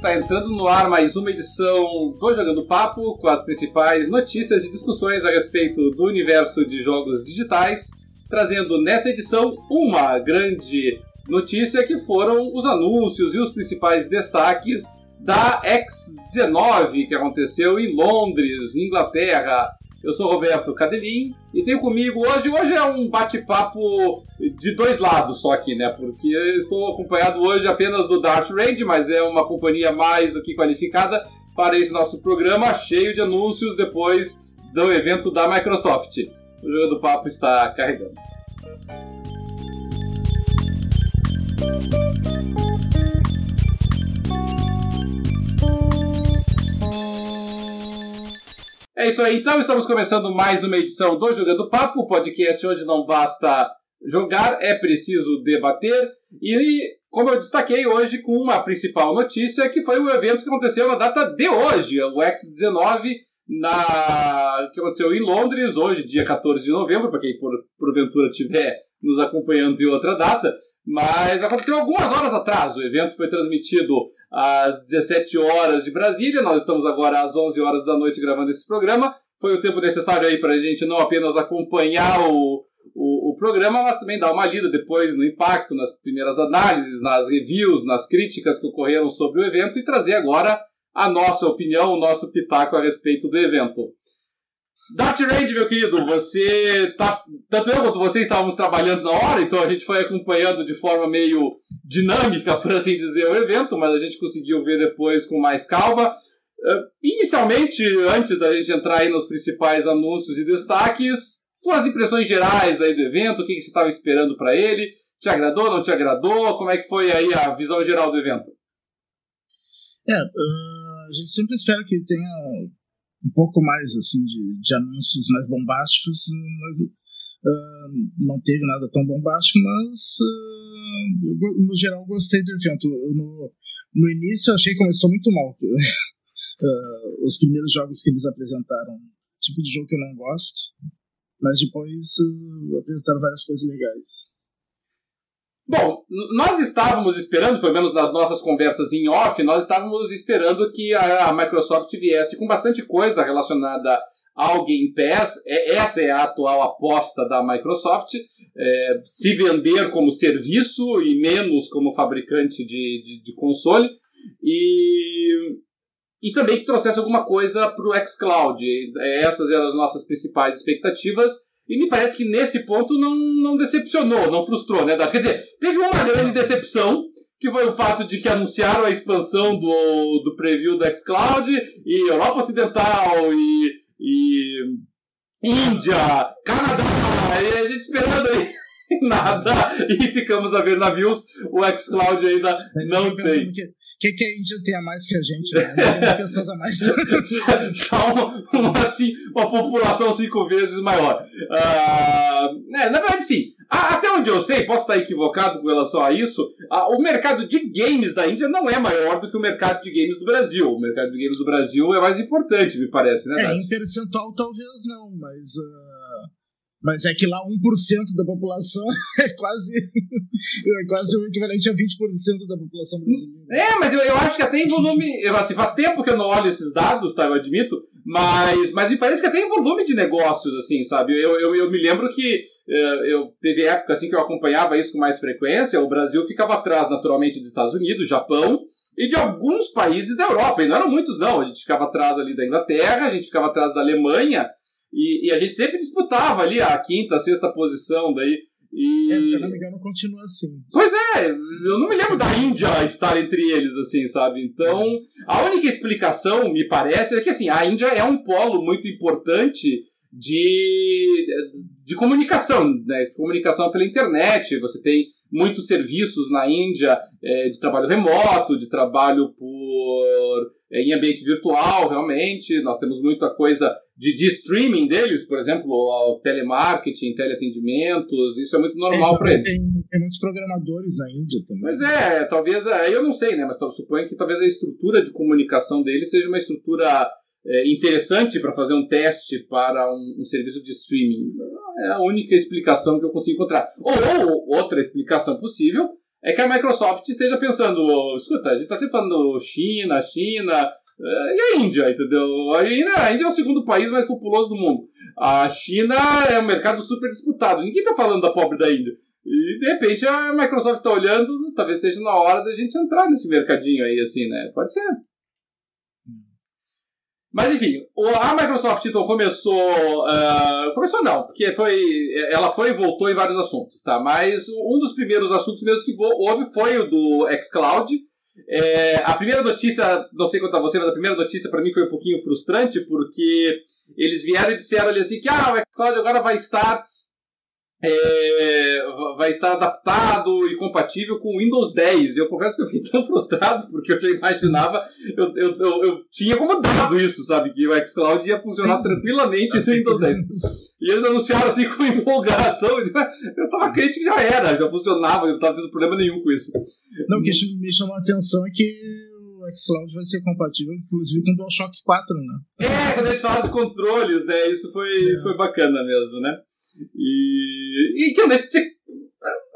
Está entrando no ar mais uma edição do Jogando Papo com as principais notícias e discussões a respeito do universo de jogos digitais, trazendo nesta edição uma grande notícia que foram os anúncios e os principais destaques da X19 que aconteceu em Londres, Inglaterra. Eu sou Roberto Cadelin e tenho comigo hoje. Hoje é um bate-papo de dois lados só aqui, né? Porque eu estou acompanhado hoje apenas do Dart Range, mas é uma companhia mais do que qualificada para esse nosso programa cheio de anúncios depois do evento da Microsoft. O jogo do papo está carregando. É isso aí, então estamos começando mais uma edição do Jogando Papo, podcast onde não basta jogar, é preciso debater. E como eu destaquei hoje com uma principal notícia, que foi o evento que aconteceu na data de hoje, o X19, na... que aconteceu em Londres, hoje, dia 14 de novembro, para quem por, porventura estiver nos acompanhando em outra data. Mas aconteceu algumas horas atrás. O evento foi transmitido às 17 horas de Brasília. Nós estamos agora às 11 horas da noite gravando esse programa. Foi o tempo necessário aí para a gente não apenas acompanhar o, o, o, programa, mas também dar uma lida depois no impacto, nas primeiras análises, nas reviews, nas críticas que ocorreram sobre o evento e trazer agora a nossa opinião, o nosso pitaco a respeito do evento. Dart Range, meu querido, você tá. Tanto eu quanto você estávamos trabalhando na hora, então a gente foi acompanhando de forma meio dinâmica, por assim dizer, o evento, mas a gente conseguiu ver depois com mais calma. Uh, inicialmente, antes da gente entrar aí nos principais anúncios e destaques, tuas impressões gerais aí do evento, o que, que você estava esperando para ele? Te agradou, não te agradou? Como é que foi aí a visão geral do evento? É, uh, a gente sempre espera que tenha um pouco mais assim de, de anúncios mais bombásticos, mas uh, não teve nada tão bombástico, mas uh, no geral gostei do evento. No, no início eu achei que começou muito mal. uh, os primeiros jogos que eles apresentaram, tipo de jogo que eu não gosto, mas depois apresentaram várias coisas legais. Bom, nós estávamos esperando, pelo menos nas nossas conversas em off, nós estávamos esperando que a Microsoft viesse com bastante coisa relacionada ao Game Pass. É, essa é a atual aposta da Microsoft. É, se vender como serviço e menos como fabricante de, de, de console. E, e também que trouxesse alguma coisa para o xCloud. Essas eram as nossas principais expectativas. E me parece que nesse ponto não, não decepcionou, não frustrou, né, Dati? Quer dizer, teve uma grande decepção, que foi o fato de que anunciaram a expansão do, do preview do xCloud e Europa Ocidental e, e Índia, Canadá, e a gente esperando aí nada e ficamos a ver navios. O xCloud ainda não tem. O que, que, a Índia tem a mais que a gente? Né? pessoas a mais. Só uma, assim, uma população cinco vezes maior. Uh, é, na verdade, sim. Até onde eu sei, posso estar equivocado com relação a isso, o mercado de games da Índia não é maior do que o mercado de games do Brasil. O mercado de games do Brasil é mais importante, me parece, né? É, em percentual talvez não, mas. Uh mas é que lá 1% da população é quase, é quase o equivalente a 20% da população brasileira. É, mas eu, eu acho que até em volume. Eu, assim, faz tempo que eu não olho esses dados, tá? Eu admito. Mas, mas me parece que até em volume de negócios, assim, sabe? Eu, eu, eu me lembro que eh, eu teve época assim que eu acompanhava isso com mais frequência. O Brasil ficava atrás, naturalmente, dos Estados Unidos, Japão e de alguns países da Europa. E não eram muitos, não. A gente ficava atrás ali da Inglaterra, a gente ficava atrás da Alemanha. E, e, a gente sempre disputava ali a quinta, a sexta posição daí. E... É, se eu não me engano, continua assim. Pois é, eu não me lembro da Índia estar entre eles, assim, sabe? Então, a única explicação, me parece, é que assim, a Índia é um polo muito importante de, de comunicação, né? De comunicação pela internet. Você tem muitos serviços na Índia é, de trabalho remoto, de trabalho por é, em ambiente virtual, realmente. Nós temos muita coisa de, de streaming deles, por exemplo, o telemarketing, teleatendimentos, isso é muito normal é, para eles. Tem, tem, muitos programadores na Índia também. Pois é, talvez, é, eu não sei, né, mas suponho que talvez a estrutura de comunicação deles seja uma estrutura é, interessante para fazer um teste para um, um, serviço de streaming. É a única explicação que eu consigo encontrar. Ou, ou outra explicação possível é que a Microsoft esteja pensando, escuta, a gente está sempre falando China, China, e a Índia, entendeu? A Índia, a Índia é o segundo país mais populoso do mundo. A China é um mercado super disputado. Ninguém está falando da pobre da Índia. E de repente a Microsoft está olhando, talvez esteja na hora da gente entrar nesse mercadinho aí, assim, né? Pode ser. Mas enfim, a Microsoft então começou. Uh, começou não, porque foi. Ela foi e voltou em vários assuntos, tá? Mas um dos primeiros assuntos mesmo que houve foi o do xCloud. É, a primeira notícia, não sei quanto a você, mas a primeira notícia para mim foi um pouquinho frustrante, porque eles vieram e disseram ali assim que ah, o xCloud agora vai estar é, vai estar adaptado e compatível com o Windows 10. Eu confesso que eu fiquei tão frustrado, porque eu já imaginava, eu, eu, eu, eu tinha como dado isso, sabe? Que o xCloud ia funcionar tranquilamente no Windows 10. E eles anunciaram assim com empolgação. Eu tava crente que já era, já funcionava, eu não tava tendo problema nenhum com isso. Não, o que me chamou a atenção é que o xCloud vai ser compatível, inclusive, com o DualShock 4, né? É, quando a gente fala de controles, né? Isso foi, é. foi bacana mesmo, né? E, e que não deixa de.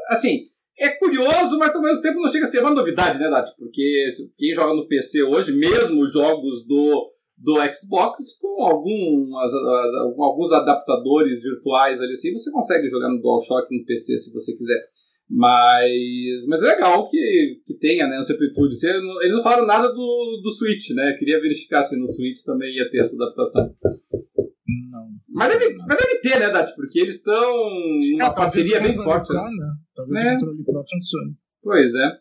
Assim, é curioso, mas ao mesmo tempo não chega a ser uma novidade, né, Nath? Porque quem joga no PC hoje, mesmo os jogos do, do Xbox, com algumas, alguns adaptadores virtuais ali assim, você consegue jogar no DualShock no PC se você quiser. Mas, mas é legal que, que tenha, né, no Sepultura. Eles não falaram nada do, do Switch, né? Eu queria verificar se no Switch também ia ter essa adaptação. Mas deve, mas deve ter, né, Dati? Porque eles estão numa é, parceria bem forte. Né? né? Talvez é. o controle Pro funcione. Pois é.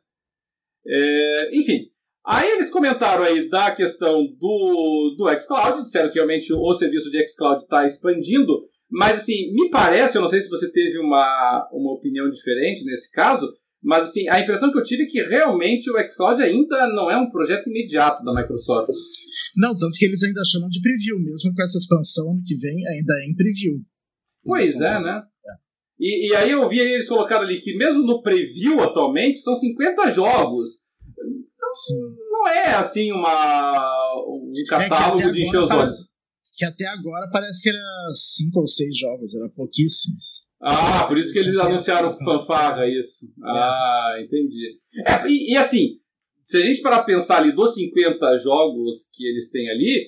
é. Enfim. Aí eles comentaram aí da questão do, do xCloud, disseram que realmente o serviço de xCloud está expandindo, mas assim, me parece, eu não sei se você teve uma, uma opinião diferente nesse caso, mas assim, a impressão que eu tive é que realmente o xCloud ainda não é um projeto imediato da Microsoft. Não, tanto que eles ainda chamam de preview, mesmo com essa expansão ano que vem, ainda é em preview. Pois é, né? É. E, e, aí eu vi eles colocaram ali que mesmo no preview atualmente são 50 jogos. Não, não é assim uma, um é catálogo é de encher os olhos. Que até agora parece que era 5 ou 6 jogos, era pouquíssimos. Ah, por isso que eles anunciaram fanfarra isso. É. Ah, entendi. É, e, e, assim, se a gente parar pensar ali dos 50 jogos que eles têm ali,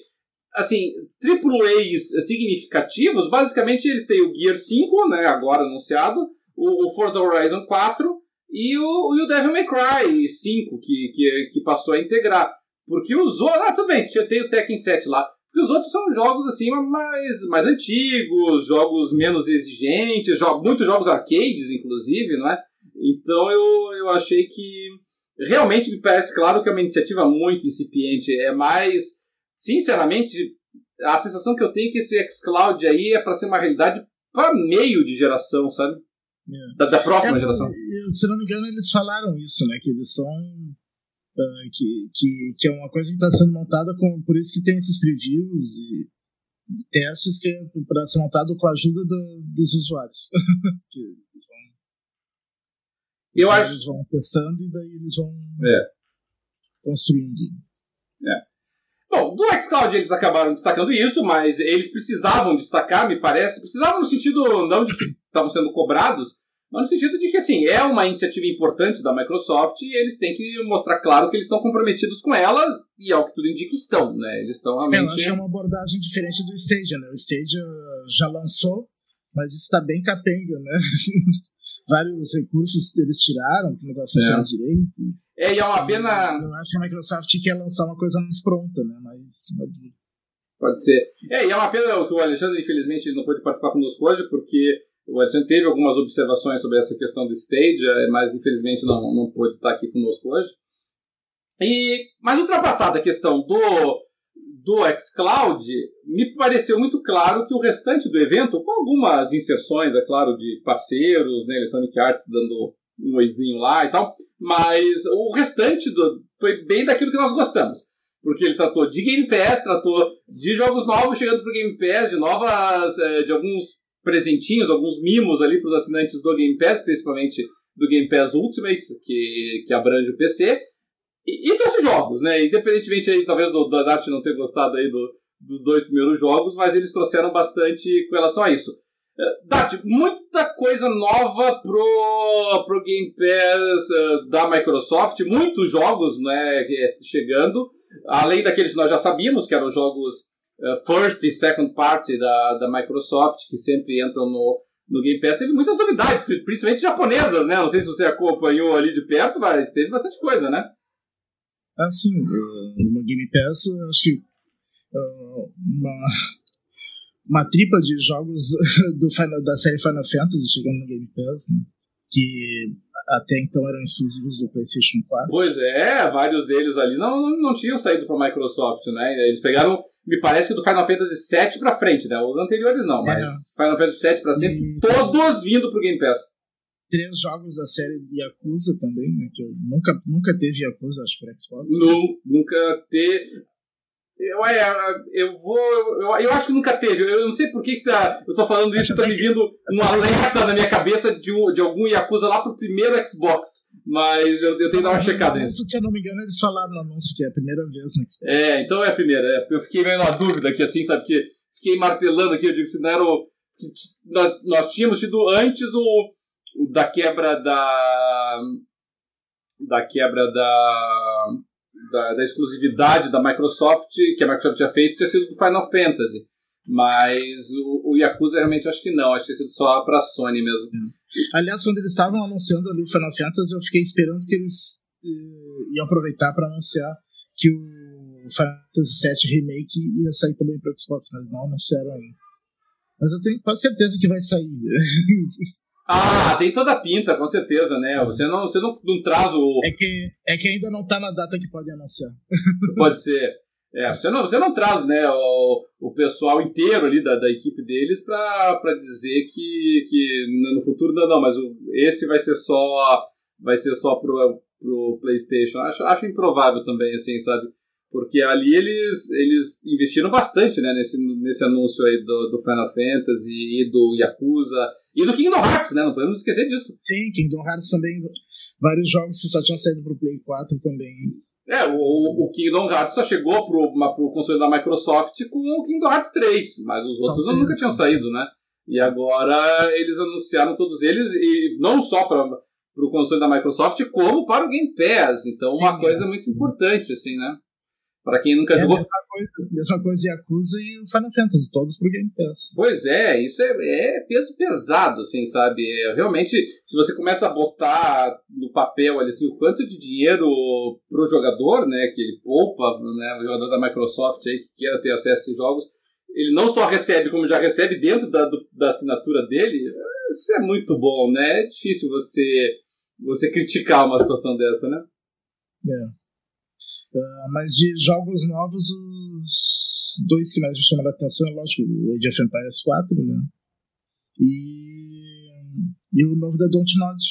assim, AAAs significativos, basicamente eles têm o Gear 5, né, agora anunciado, o, o Forza Horizon 4 e o, e o Devil May Cry 5, que, que, que passou a integrar. Porque outros. Ah, tudo bem, tem o Tekken 7 lá. E os outros são jogos assim mais, mais antigos, jogos menos exigentes, jo muitos jogos arcades, inclusive, não é? Então eu, eu achei que realmente me parece claro que é uma iniciativa muito incipiente. É mais, sinceramente, a sensação que eu tenho é que esse xCloud aí é para ser uma realidade para meio de geração, sabe? É. Da, da, próxima é, geração. Se não me engano, eles falaram isso, né? Que eles são Uh, que, que, que é uma coisa que está sendo montada com, por isso que tem esses previews e testes que é para ser montado com a ajuda do, dos usuários. que eles vão, Eu acho... eles vão testando e daí eles vão é. construindo. É. Bom, do xCloud eles acabaram destacando isso, mas eles precisavam destacar, me parece, precisavam no sentido não de que estavam sendo cobrados, mas no sentido de que, assim, é uma iniciativa importante da Microsoft e eles têm que mostrar claro que eles estão comprometidos com ela e, ao que tudo indica, estão, né? Eles estão realmente... É, eu acho que é uma abordagem diferente do Stadia, né? O Stadia já lançou, mas está bem capenga, né? Vários recursos eles tiraram, que não estava funcionando é. direito. É, e é uma pena... Eu acho que a Microsoft quer lançar uma coisa mais pronta, né? Mais Pode ser. É, e é uma pena que o Alexandre, infelizmente, não pôde participar conosco hoje, porque o Alexandre teve algumas observações sobre essa questão do stage, é, mas infelizmente não, não pôde estar aqui conosco hoje. E, mas ultrapassada a questão do, do xCloud, me pareceu muito claro que o restante do evento, com algumas inserções, é claro, de parceiros, né, Electronic Arts dando um oizinho lá e tal, mas o restante do, foi bem daquilo que nós gostamos. Porque ele tratou de Game Pass, tratou de jogos novos chegando para o Game Pass, de novas, é, de alguns presentinhos, alguns mimos ali para os assinantes do Game Pass, principalmente do Game Pass Ultimate, que, que abrange o PC. E, e trouxe jogos, né? Independentemente aí, talvez do, da Dart não ter gostado aí do, dos dois primeiros jogos, mas eles trouxeram bastante com relação a isso. Dati, muita coisa nova pro, pro Game Pass uh, da Microsoft, muitos jogos né, chegando, além daqueles que nós já sabíamos, que eram jogos first e second party da, da Microsoft, que sempre entram no, no Game Pass. Teve muitas novidades, principalmente japonesas, né? Não sei se você acompanhou ali de perto, mas teve bastante coisa, né? Ah, sim. No Game Pass, acho que uma uma tripa de jogos do da série Final Fantasy chegando no Game Pass, né? Que até então eram exclusivos do PlayStation 4. Pois é, vários deles ali não, não tinham saído para a Microsoft, né? Eles pegaram, me parece, do Final Fantasy VII para frente, né? Os anteriores não, mas é, Final Fantasy VII para sempre, e... todos vindo pro Game Pass. Três jogos da série Yakuza também, né? Que eu nunca, nunca teve Yakuza, acho, para Xbox. Não, nunca teve. Eu, eu vou. Eu, eu, acho que nunca teve. Eu não sei por que, que tá, eu tô falando isso, tá me vindo um alerta na minha cabeça de, um, de algum Yakuza lá pro primeiro Xbox. Mas eu, eu tenho que dar uma checada nisso. Se eu não me engano, eles falaram no anúncio que é a primeira vez no Xbox. É, então é a primeira. É, eu fiquei meio na dúvida aqui, assim, sabe? Que fiquei martelando aqui. Eu digo se não era o. Que nós tínhamos tido antes o, o da quebra da. Da quebra da da, da, exclusividade da Microsoft, que a Microsoft tinha feito, ter sido do Final Fantasy. Mas o, o Yakuza realmente acho que não, acho que ter sido só pra Sony mesmo. É. Aliás, quando eles estavam anunciando ali o Final Fantasy, eu fiquei esperando que eles eh, iam aproveitar para anunciar que o Final Fantasy VII Remake ia sair também para Xbox, mas não anunciaram ainda. Mas eu tenho quase certeza que vai sair. Ah, tem toda a pinta, com certeza, né? Você não, você não, não traz o. É que, é que ainda não tá na data que pode anunciar. Pode ser. É, você não, você não traz né, o, o pessoal inteiro ali da, da equipe deles para dizer que, que no futuro não, não, mas o, esse vai ser só vai ser só pro, pro PlayStation. Acho, acho improvável também, assim, sabe? Porque ali eles, eles investiram bastante né, nesse, nesse anúncio aí do, do Final Fantasy e do Yakuza e do Kingdom Hearts, né? Não podemos esquecer disso. Sim, Kingdom Hearts também. Vários jogos que só tinham saído pro Play 4 também. É, o, o Kingdom Hearts só chegou pro, pro console da Microsoft com o Kingdom Hearts 3, mas os outros nunca tinham saído, né? E agora eles anunciaram todos eles, e não só para o console da Microsoft, como para o Game Pass. Então, uma Sim, coisa é. muito importante, assim, né? Para quem nunca é jogou. Mesma coisa, mesma coisa Yakuza e o Final Fantasy, todos pro Game Pass. Pois é, isso é, é peso pesado, assim, sabe? É, realmente, se você começa a botar no papel ali, assim, o quanto de dinheiro pro jogador, né, que ele poupa, né, o jogador da Microsoft aí que queira ter acesso a esses jogos, ele não só recebe, como já recebe dentro da, do, da assinatura dele, isso é muito bom, né? É difícil você, você criticar uma situação dessa, né? É. Uh, mas de jogos novos, os dois que mais me chamaram a atenção é, lógico, o Age of Empires 4, né? E, e o novo da Dontnod.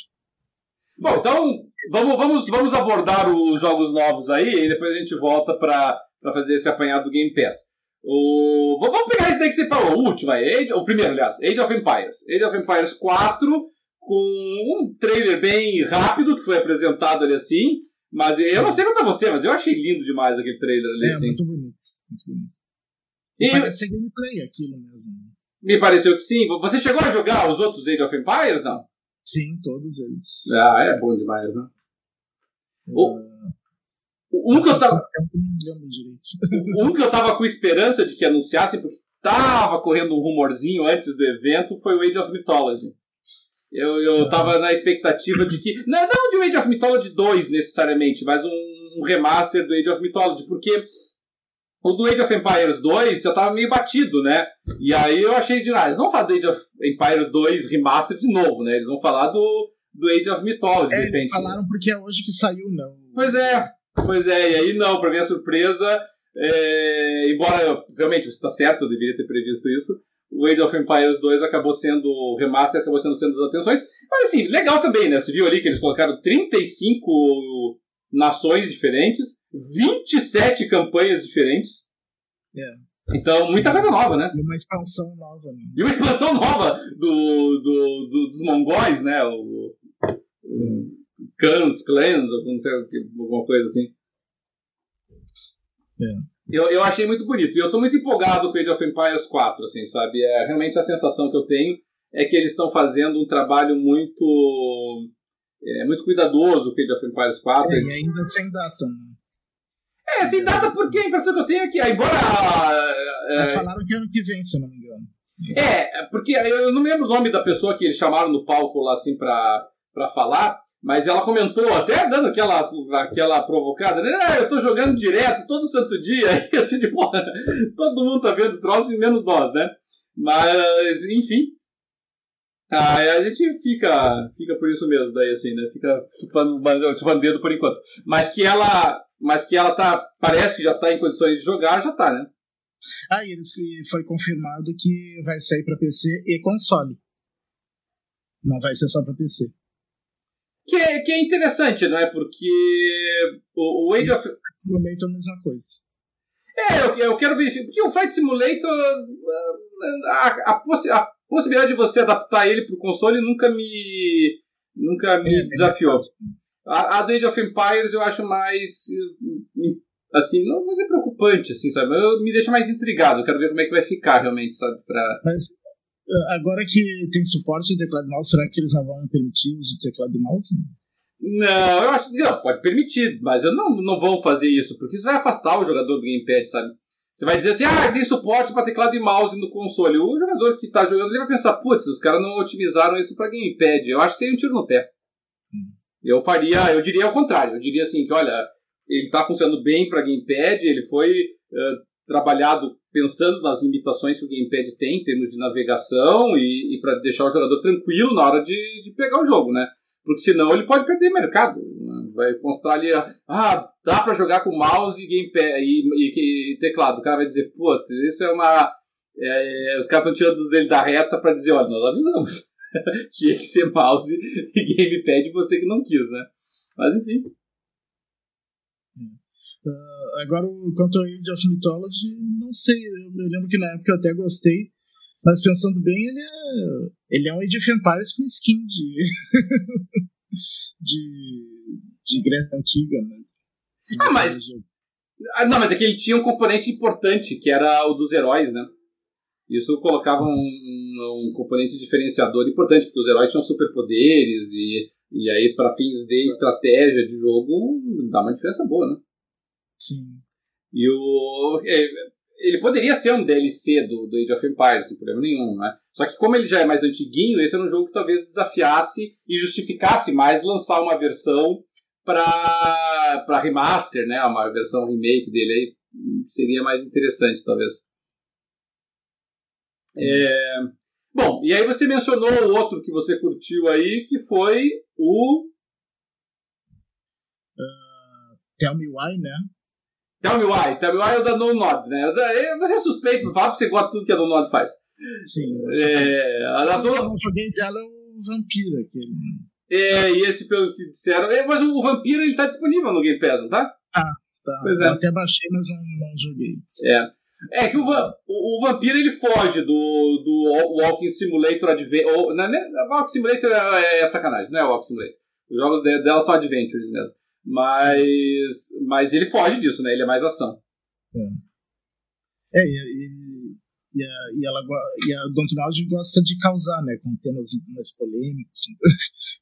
Bom, então vamos, vamos, vamos abordar os jogos novos aí e depois a gente volta para fazer esse apanhado do Game Pass. O, vamos pegar esse daí que você falou, o último aí, o primeiro, aliás, Age of Empires. Age of Empires 4, com um trailer bem rápido que foi apresentado ali assim. Mas eu não sei quanto a você, mas eu achei lindo demais aquele trailer ali. É, assim. muito bonito. Muito bonito. E parece gameplay aquilo mesmo. Me pareceu que sim. Você chegou a jogar os outros Age of Empires, não? Sim, todos eles. Ah, é bom demais, né? Uh... Um que, eu tava... um que eu tava com esperança de que anunciassem, porque tava correndo um rumorzinho antes do evento, foi o Age of Mythology. Eu, eu tava na expectativa de que. Não, não de um Age of Mythology 2 necessariamente, mas um, um remaster do Age of Mythology, porque o do Age of Empires 2 já tava meio batido, né? E aí eu achei de nada. Eles vão falar do Age of Empires 2 remaster de novo, né? Eles vão falar do, do Age of Mythology, é, de repente. falaram porque é hoje que saiu, não. Pois é, pois é. E aí não, pra minha surpresa, é, embora realmente você está certo, eu deveria ter previsto isso o Age of Empires 2 acabou sendo, o remaster acabou sendo sendo das atenções. Mas assim, legal também, né? Você viu ali que eles colocaram 35 nações diferentes, 27 campanhas diferentes. É. Então, muita coisa nova, né? E uma expansão nova. Né? E uma expansão nova do, do, do dos mongóis, né? O, o Clans, Clans, ou não sei, alguma coisa assim. É. Eu, eu achei muito bonito. E eu tô muito empolgado com Age of Empires 4, assim, sabe? É realmente a sensação que eu tenho é que eles estão fazendo um trabalho muito é, muito cuidadoso com o Age of Empires 4. É, eles... E ainda sem data. Né? É, sem data porque a impressão que eu tenho é que, embora... Eles falaram que ano que vem, se não me engano. É, porque eu não lembro o nome da pessoa que eles chamaram no palco lá, assim, pra, pra falar, mas ela comentou, até dando aquela, aquela provocada, né? Ah, eu tô jogando direto, todo santo dia, e assim, tipo, todo mundo tá vendo troço, menos nós, né? Mas, enfim. Ah, a gente fica, fica por isso mesmo, daí, assim, né? Fica chupando, chupando dedo por enquanto. Mas que ela, mas que ela tá, parece que já tá em condições de jogar, já tá, né? Ah, e eles, foi confirmado que vai sair para PC e console. Não vai ser só para PC. Que é, que é interessante, não é? Porque o, o Age of. Simulator é a mesma coisa. É, eu, eu quero verificar. Porque o Flight Simulator. A, a, possi a possibilidade de você adaptar ele para o console nunca me. Nunca me é, desafiou. A, a do Age of Empires eu acho mais. Assim, não vou dizer preocupante, assim, sabe? Eu, me deixa mais intrigado. Eu quero ver como é que vai ficar realmente, sabe? Pra... Mas agora que tem suporte de teclado e mouse, será que eles vão permitir o uso de teclado e mouse? Não, eu acho que não, pode permitir, mas eu não, não vou fazer isso, porque isso vai afastar o jogador do gamepad, sabe? Você vai dizer assim, ah, tem suporte para teclado e mouse no console. O jogador que está jogando ele vai pensar, putz, os caras não otimizaram isso para gamepad. Eu acho que seria um tiro no pé. Hum. Eu faria, eu diria ao contrário. Eu diria assim que, olha, ele está funcionando bem para gamepad, ele foi uh, trabalhado pensando nas limitações que o gamepad tem em termos de navegação e, e para deixar o jogador tranquilo na hora de, de pegar o jogo, né? Porque senão ele pode perder mercado. Né? Vai mostrar ali, ah, dá para jogar com mouse e gamepad e, e, teclado. O cara vai dizer, putz, isso é uma. É, os caras estão tirando os dele da reta para dizer, olha, nós avisamos. Tinha que ser mouse e gamepad você que não quis, né? Mas enfim. Uh, agora, quanto ao Age of Mythology, não sei. Eu lembro que na época eu até gostei. Mas pensando bem, ele é, ele é um Age of Empires com skin de. de. de Grécia Antiga, né? Ah, mas. Ah, não, mas é que ele tinha um componente importante, que era o dos heróis, né? Isso colocava um, um, um componente diferenciador importante, porque os heróis tinham superpoderes e, e aí, para fins de estratégia de jogo, dá uma diferença boa, né? Sim. E o. É, ele poderia ser um DLC do, do Age of Empires, sem problema nenhum, né? Só que como ele já é mais antiguinho, esse era um jogo que talvez desafiasse e justificasse mais lançar uma versão para remaster, né? Uma versão remake dele aí seria mais interessante, talvez. É... Bom, e aí você mencionou o outro que você curtiu aí, que foi o. Uh, Tell Me Why, né? Tell Me Why. Tell Me Why é o da No Nod, né? Você é suspeito pra falar porque você gosta de tudo que a No Nod faz. Sim. É, a da Eu não joguei dela é o Vampiro, aquele. É, e esse pelo que disseram. É, mas o Vampiro ele tá disponível no Game Pass, não tá? Ah, tá. Pois é. Eu até baixei, mas não, não joguei. É. É que o, o, o Vampiro ele foge do, do Walking Simulator Adventure. Não, Walking Simulator é, é sacanagem, não é Walking Simulator. Os jogos dela são Adventures mesmo. Mas, mas ele foge disso, né? Ele é mais ação. É, é e, e, a, e, ela, e a Dontnod gosta de causar, né? Com temas mais polêmicos,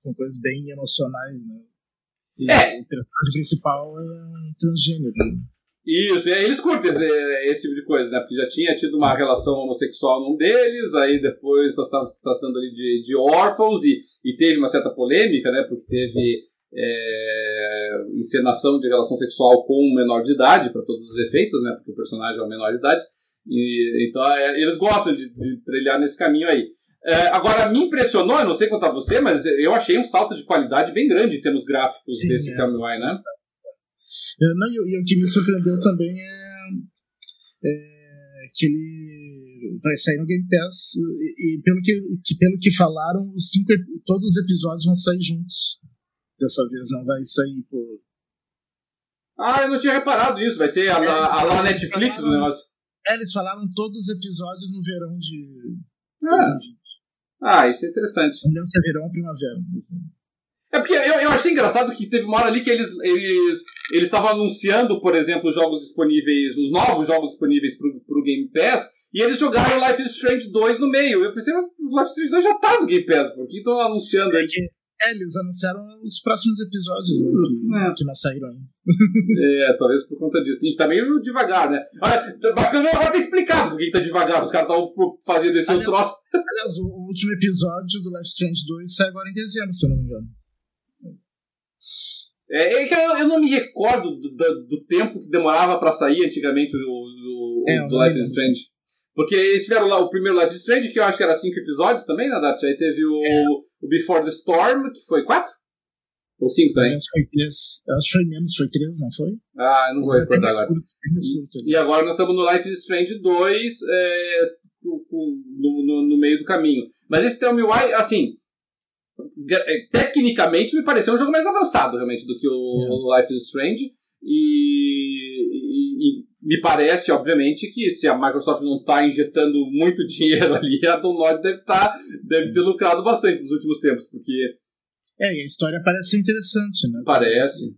com coisas bem emocionais, né? E é. o personagem principal é um transgênero. Né? Isso, eles curtem esse, esse, tipo de coisa, né? Porque já tinha tido uma relação homossexual num deles, aí depois nós estávamos tratando ali de, de órfãos e, e teve uma certa polêmica, né? Porque teve é, encenação de relação sexual com um menor de idade, para todos os efeitos, né? Porque o personagem é um menor de idade. E, então é, eles gostam de, de, trilhar nesse caminho aí. É, agora, me impressionou, eu não sei quanto a você, mas eu achei um salto de qualidade bem grande em termos gráficos Sim, desse é. Camui, né? É, não, e, e, o que me surpreendeu também é, é, que ele vai sair no Game Pass e, e pelo, que, que, pelo que falaram, os cinco, todos os episódios vão sair juntos dessa vez não vai sair por. Ah, eu não tinha reparado isso. Vai ser a, é, a, a lá Netflix falaram, o negócio. É, eles falaram todos os episódios no verão de ah. 2020. Ah, isso é interessante. Não lembro se é verão ou primavera. É porque eu, eu achei engraçado que teve uma hora ali que eles eles eles estavam anunciando, por exemplo, os jogos disponíveis, os novos jogos disponíveis para o Game Pass, E eles jogaram Life is Strange 2 no meio. Eu pensei, mas o Life is Strange 2 já tá no Game Pass, por que estão anunciando aí? É, eles anunciaram os próximos episódios né, que, é. que, não saíram ainda. é, talvez por conta disso. E tá meio devagar, né? Olha, bacana agora ter explicado por que tá devagar. Os caras estavam fazendo esse aliás, troço. Aliás, o último episódio do Life Strange 2 sai agora em dezembro, se eu não me engano. É, é que eu, eu, não me recordo do, do, do tempo que demorava para sair antigamente o, o, é, o Life is Strange. Porque eles tiveram lá o primeiro Life is Strange, que eu acho que era cinco episódios também, né, Dati? Aí teve o, é. O Before the Storm, que foi quatro? Ou cinco também? Acho que foi três. Acho que foi menos, foi três, não foi? Ah, eu não vou recordar agora. Curto, e, e, agora nós estamos no Life is Strange 2, é, no, no, no, meio do caminho. Mas esse Tell Me Why, assim, é, tecnicamente me pareceu um jogo mais avançado realmente do que o Life is Strange. E, e, e, me parece, obviamente, que se a Microsoft não está injetando muito dinheiro ali, a Download deve, tá, deve ter lucrado bastante nos últimos tempos, porque. É, e a história parece ser interessante, né? Parece.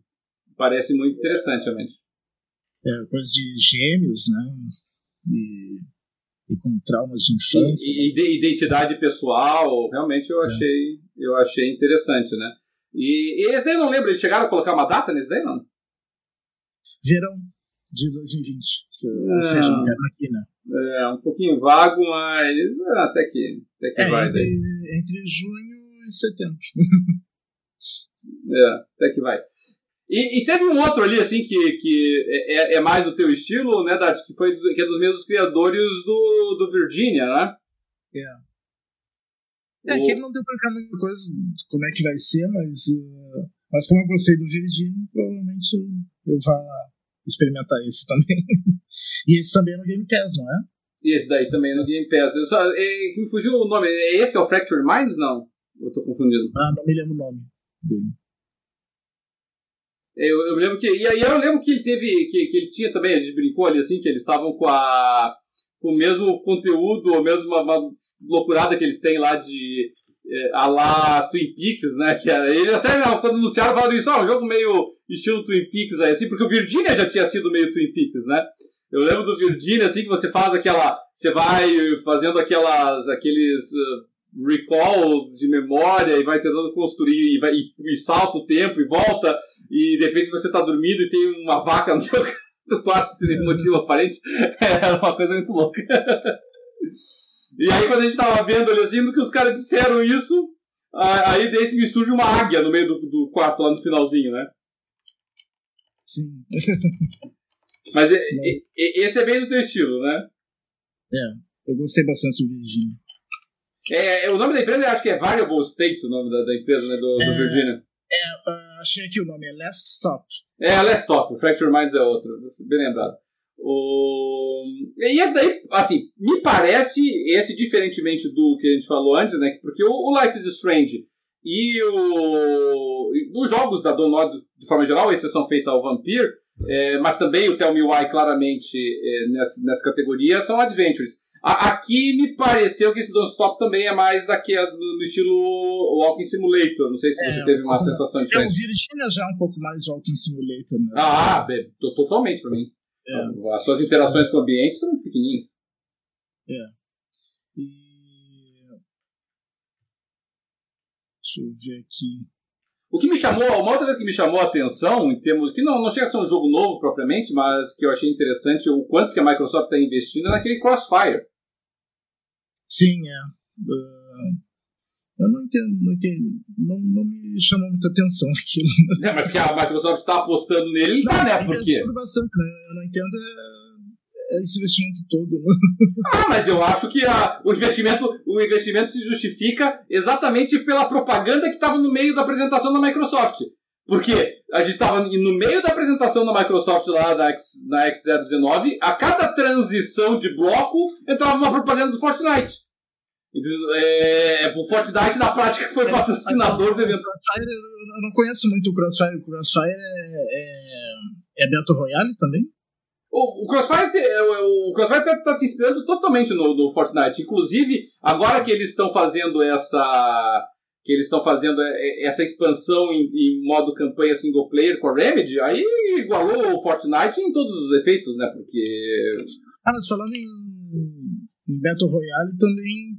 Parece muito interessante, realmente. É, coisa de gêmeos, né? E, e com traumas de infância. E, e identidade pessoal, realmente eu é. achei, é. eu achei interessante, né? E, e daí eu não lembro, eles chegaram a colocar uma data nesse daí, não? Verão de 2020, que, é, ou seja, aqui, né? É, um pouquinho vago, mas é, até que, até que é, vai entre, daí. Entre junho e setembro. é, até que vai. E, e, teve um outro ali, assim, que, que é, é, é mais do teu estilo, né, Dart? Que, foi, que é dos mesmos criadores do, do Virginia, né? É. É, que ele não deu pra ficar muita coisa como é que vai ser, mas, uh, mas como eu gostei do Virginia, provavelmente eu, eu vá experimentar esse também. e esse também é no Game Pass, não é? E esse daí também é no Game Pass. Eu só, é, me fugiu o nome. É esse que é o Fractured Minds? Não? Eu tô confundindo. Ah, não me lembro o nome dele. Eu, eu lembro que. E aí eu lembro que ele teve. Que, que ele tinha também, a gente brincou ali assim, que eles estavam com a. com o mesmo conteúdo, ou mesmo uma, loucurada que eles têm lá de. É, a lá Twin Peaks, né? Que era, ele até quando anunciaram falaram isso, ó, um jogo meio estilo Twin Peaks aí, assim, porque o Virginia já tinha sido meio Twin Peaks, né? Eu lembro do Virginia, assim, que você faz aquela. Você vai fazendo aquelas. aqueles. Uh, recalls de memória e vai tentando construir e, vai, e, e salta o tempo e volta e de repente você tá dormindo e tem uma vaca no seu quarto sem nenhum motivo aparente. É uma coisa muito louca. E aí quando a gente tava vendo ali assim, que os caras disseram isso, aí desse me surge uma águia no meio do, do quarto lá no finalzinho, né? Sim. Mas é, é, esse é bem do teu estilo, né? É, eu gostei bastante do Virginia. É, é, o nome da empresa eu acho que é Variable State, o nome da, da empresa, né, do, é, do Virginia. É, uh, achei aqui o nome, é Last Stop. É, Last Stop, o Fracture Minds é outro, bem lembrado. O... E esse daí, assim, me parece, esse diferentemente do que a gente falou antes, né, porque o, Life is Strange e o, os jogos da Download, de forma geral, exceção feita ao Vampire, é, mas também o Tell Me Why, claramente, é, nessa, nessa categoria, são adventures. Aqui me pareceu que esse Don't Stop também é mais daqui no estilo Walking Simulator. Não sei se é, você teve uma sensação é, diferente. O Virginia já é um pouco mais Walking Simulator. Né? Ah, bem, totalmente para mim. É. As suas interações com o ambiente são muito pequenininhas. É. E... Deixa eu ver aqui. O que me chamou, uma outra coisa que me chamou a atenção, em termos que não, não chega a ser um jogo novo propriamente, mas que eu achei interessante o quanto que a Microsoft está investindo é naquele Crossfire. Sim, é. Uh, eu não entendo, não entendo, não, não me chamou muita atenção aquilo. É, mas que a Microsoft está apostando nele, ele tá, né? Por quê? Bastante, né? Eu não entendo é esse investimento todo. Né? Ah, mas eu acho que a, o, investimento, o investimento se justifica exatamente pela propaganda que estava no meio da apresentação da Microsoft. Porque a gente estava no meio da apresentação da Microsoft lá na, X, na X019, a cada transição de bloco entrava uma propaganda do Fortnite. É, o Fortnite na prática foi é, patrocinador do evento. Eu não conheço muito o Crossfire. O Crossfire é, é, é Battle Royale também? O, o Crossfire o, o Crossfire está tá se inspirando totalmente no, no Fortnite. Inclusive, agora que eles estão fazendo essa que eles estão fazendo é, é, essa expansão em, em, modo campanha single player com a Remedy, aí igualou o Fortnite em todos os efeitos, né? Porque. Ah, mas falando em, em Battle Royale também.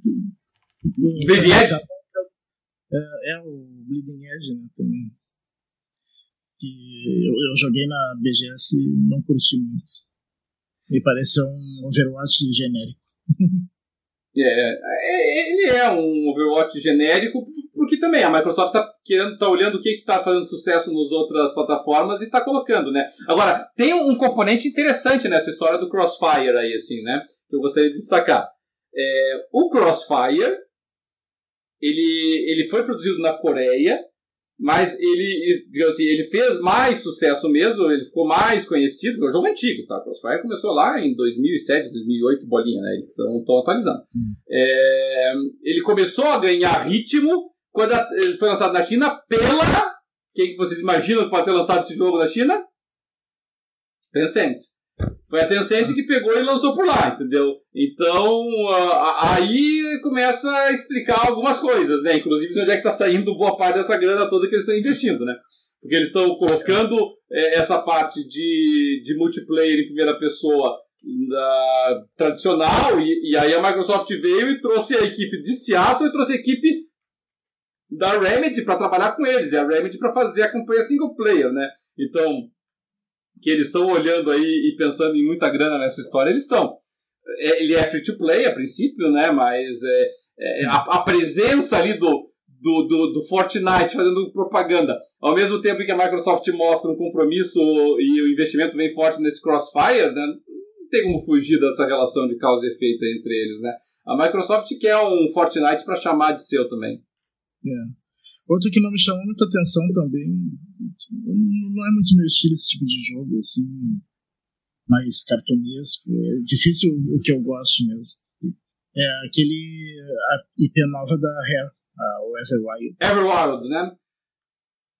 Bleeding Edge? É, é, o Bleeding Edge, né? Também. Que eu, eu joguei na BGS e não curti muito. Me parece um Overwatch genérico. É, é, ele é um Overwatch genérico, porque também a Microsoft está querendo, tá olhando o que está fazendo sucesso nas outras plataformas e está colocando, né? Agora, tem um componente interessante nessa história do Crossfire aí, assim, né? Que eu gostaria de destacar. É, o Crossfire, ele, ele foi produzido na Coreia, mas ele, digamos assim, ele fez mais sucesso mesmo, ele ficou mais conhecido, é um jogo antigo, tá? Crossfire começou lá em 2007, 2008, bolinha, né? Eles estão atualizando. Hum. É, ele começou a ganhar ritmo quando ele foi lançado na China pela... Quem que vocês imaginam que pode ter lançado esse jogo na China? Tencent. Foi a Tencent que pegou e lançou por lá, entendeu? Então, aí começa a explicar algumas coisas, né? Inclusive de onde é que está saindo boa parte dessa grana toda que eles estão investindo, né? Porque eles estão colocando é, essa parte de, de multiplayer em primeira pessoa tradicional, e, e aí a Microsoft veio e trouxe a equipe de Seattle e trouxe a equipe da Remedy para trabalhar com eles, e a Remedy para fazer a campanha single player, né? Então, que eles estão olhando aí e pensando em muita grana nessa história, eles estão. É, ele é free to play a princípio, né? Mas é, é, a, a, presença ali do, do, do, do, Fortnite fazendo propaganda, ao mesmo tempo que a Microsoft mostra um compromisso e o investimento bem forte nesse Crossfire, né? Não tem como fugir dessa relação de causa e efeito entre eles, né? A Microsoft quer um Fortnite para chamar de seu também. É. Outro que não me chamou muita atenção também, não é muito meu estilo esse tipo de jogo, assim, mais cartunesco. É difícil o que eu gosto mesmo. É aquele a IP nova da Rare, o Everwild. Everwild, né?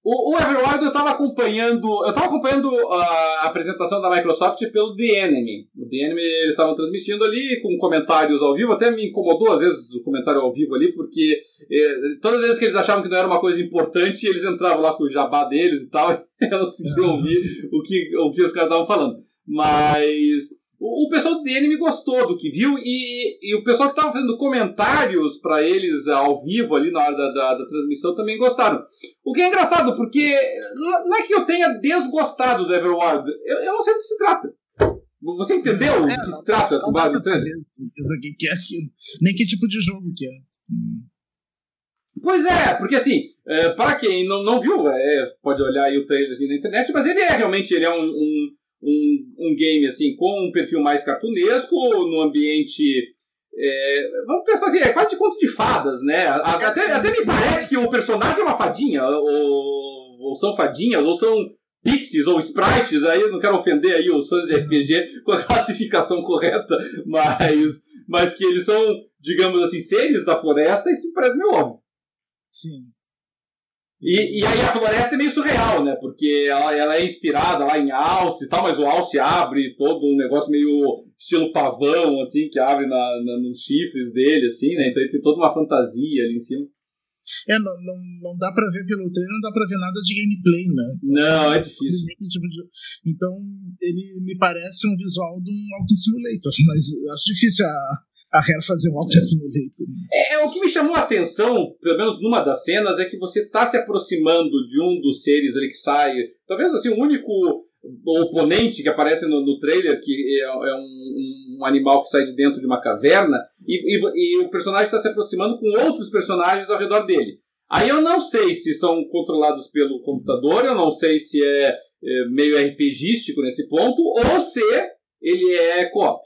O, o Everwild eu estava acompanhando, eu estava acompanhando a apresentação da Microsoft pelo The Enemy. O The Enemy eles estavam transmitindo ali com comentários ao vivo, até me incomodou às vezes o comentário ao vivo ali, porque eh, todas as vezes que eles achavam que não era uma coisa importante, eles entravam lá com o jabá deles e tal, e eu não conseguia ouvir o que, o que os caras estavam falando. Mas o, o pessoal do DN me gostou do que viu e, e o pessoal que estava fazendo comentários para eles ao vivo ali na hora da, da, da, transmissão também gostaram. O que é engraçado, porque não é que eu tenha desgostado do Everwild, eu, eu não sei do que se trata. Você entendeu é, do que se trata com base no trailer? Do que, que é aquilo. Nem que tipo de jogo que é. Hum. Pois é, porque assim, é, para quem não, não viu, é, pode olhar aí o trailerzinho na internet, mas ele é realmente ele é um, um um, um game assim com um perfil mais cartunesco, no ambiente. É, vamos pensar assim, é quase de conto de fadas, né? Até, até me parece que o personagem é uma fadinha, ou, ou são fadinhas, ou são pixies ou sprites, aí eu não quero ofender aí os fãs de RPG com a classificação correta, mas, mas que eles são, digamos assim, seres da floresta, isso parece meio óbvio. Sim. E, e aí a floresta é meio surreal, né? Porque ela, ela é inspirada lá em Alce e tal, mas o Alce abre todo um negócio meio estilo pavão, assim, que abre na, na, nos chifres dele, assim, né? Então ele tem toda uma fantasia ali em cima. É, não, não, não dá pra ver pelo trailer, não dá pra ver nada de gameplay, né? Não, é difícil. Tipo então, ele me parece um visual de um Walking Simulator, mas acho difícil a, a Rare fazer um Walking Simulator. É, é, o que me chamou a atenção, pelo menos numa das cenas, é que você está se aproximando de um dos seres ali que sai. Talvez assim, o único oponente que aparece no, no trailer, que é, é um, um, animal que sai de dentro de uma caverna, e, e, e o personagem está se aproximando com outros personagens ao redor dele. Aí eu não sei se são controlados pelo computador, eu não sei se é, é meio RPGístico nesse ponto, ou se ele é co-op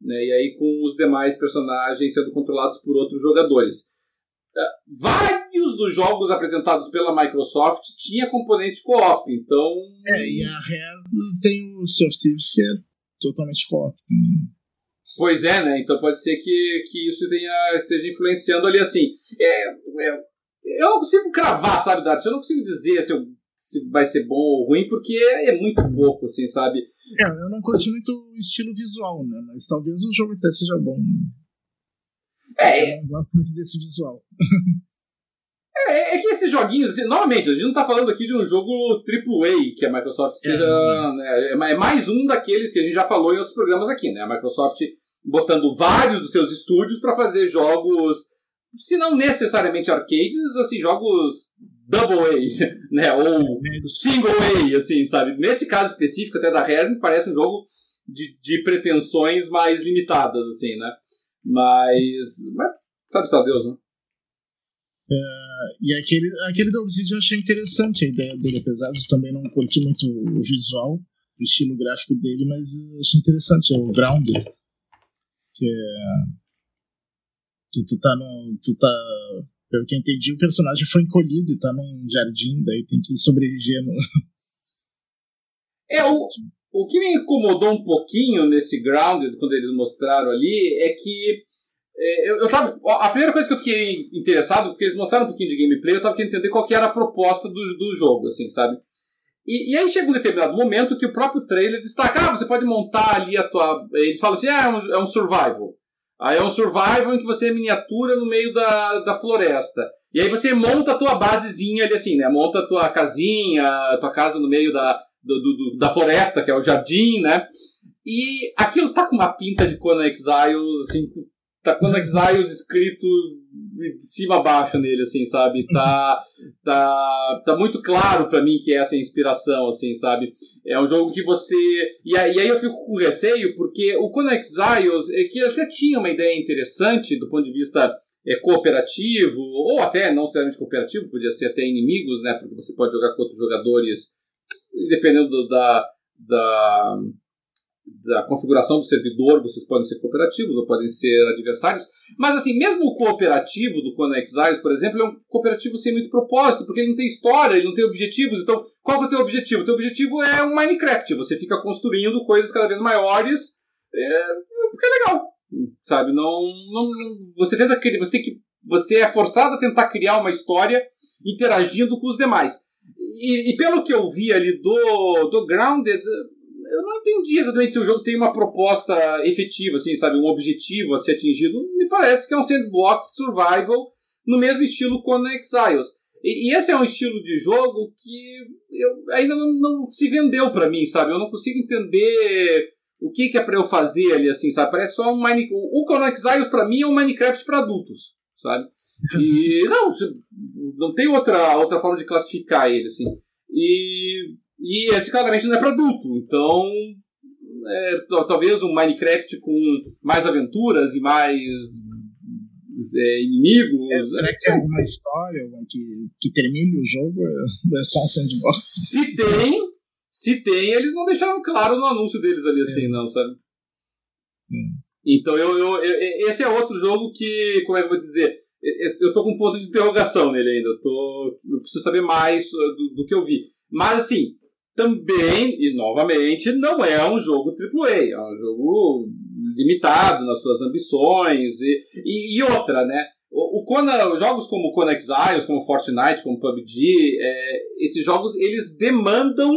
né? E aí com os demais personagens sendo controlados por outros jogadores. Uh, vários dos jogos apresentados pela Microsoft tinha componente co-op, então. É, e a Rare tem o Sea of Thieves que é totalmente co-op também. Pois é, né? Então pode ser que, que isso tenha, esteja influenciando ali assim. É, é, eu não consigo cravar, sabe, Dart? Eu não consigo dizer se, eu, se vai ser bom ou ruim, porque é, é muito pouco, assim, sabe? É, eu não curti muito o estilo visual, né? Mas talvez o jogo até seja bom. É, eu não gosto muito desse visual. É, é, que esses joguinhos, assim, novamente, a gente não está falando aqui de um jogo AAA que a Microsoft esteja. É, né, é, é mais um daqueles que a gente já falou em outros programas aqui, né? A Microsoft botando vários dos seus estúdios para fazer jogos, se não necessariamente arcades, assim, jogos double A, né? Ou single A, assim, sabe? Nesse caso específico, até da Rare, parece um jogo de, de pretensões mais limitadas, assim, né? Mas, mas sabe só Deus, né? É, e aquele, aquele da Obsidian eu achei interessante a ideia dele, apesar de também não curtir muito o visual, o estilo gráfico dele, mas eu achei interessante, é o Grounded, que é que tu tá no, tu tá pelo que eu entendi, o personagem foi encolhido e tá num jardim, daí tem que sobreviver no. É, o, o que me incomodou um pouquinho nesse Grounded, quando eles mostraram ali, é que é, eu, eu tava, a primeira coisa que eu fiquei interessado, porque eles mostraram um pouquinho de gameplay, eu tava querendo entender qual que era a proposta do, do jogo, assim, sabe? E, e, aí chega um determinado momento que o próprio trailer destaca, ah, você pode montar ali a tua... Eles falam assim, ah, é um, é um survival. Aí é um survival em que você é miniatura no meio da, da floresta. E aí você monta a tua basezinha ali assim, né? Monta a tua casinha, a tua casa no meio da, do, do, da floresta, que é o jardim, né? E aquilo tá com uma pinta de Conan Exiles, assim, tá Conan Exiles escrito de cima a baixo nele, assim, sabe? Tá, tá, tá muito claro para mim que é essa inspiração, assim, sabe? É um jogo que você. E aí, e aí eu fico com receio, porque o Conan Exiles, é que até tinha uma ideia interessante do ponto de vista é, cooperativo, ou até não necessariamente cooperativo, podia ser até inimigos, né? Porque você pode jogar com outros jogadores, dependendo da, da da configuração do servidor, vocês podem ser cooperativos ou podem ser adversários. Mas, assim, mesmo o cooperativo do Exiles, por exemplo, é um cooperativo sem muito propósito, porque ele não tem história, ele não tem objetivos. Então, qual que é o teu objetivo? O teu objetivo é um Minecraft. Você fica construindo coisas cada vez maiores, é, porque é legal, sabe? Não, não, você tenta você tem que, você é forçado a tentar criar uma história interagindo com os demais. E, e pelo que eu vi ali do, do Grounded, eu não entendi exatamente se o jogo tem uma proposta efetiva, assim, sabe, um objetivo a ser atingido. Me parece que é um sandbox survival no mesmo estilo Conan Exiles. E, e esse é um estilo de jogo que eu, ainda não, não se vendeu para mim, sabe? Eu não consigo entender o que, que é para eu fazer ali, assim, sabe? Parece só um Minecraft. O Conan Exiles para mim é um Minecraft para adultos, sabe? E não, não tem outra, outra forma de classificar ele, assim. E e esse claramente não é para adulto. Então, é, talvez um Minecraft com mais aventuras e mais é, inimigos. É, será que tem alguma história que, que termine o jogo? É, é só um sandbox? Se tem, se tem, eles não deixaram claro no anúncio deles ali assim, é. não, sabe? É. Então, eu, eu, eu, esse é outro jogo que, como é que eu vou dizer? Eu tô com um ponto de interrogação nele ainda. Eu, tô, eu preciso saber mais do, do que eu vi. Mas, assim, também, e novamente, não é um jogo AAA, é um jogo limitado nas suas ambições e, e, e outra, né? O, o Conan, jogos como Conan Exiles, como Fortnite, como PUBG, é, esses jogos eles demandam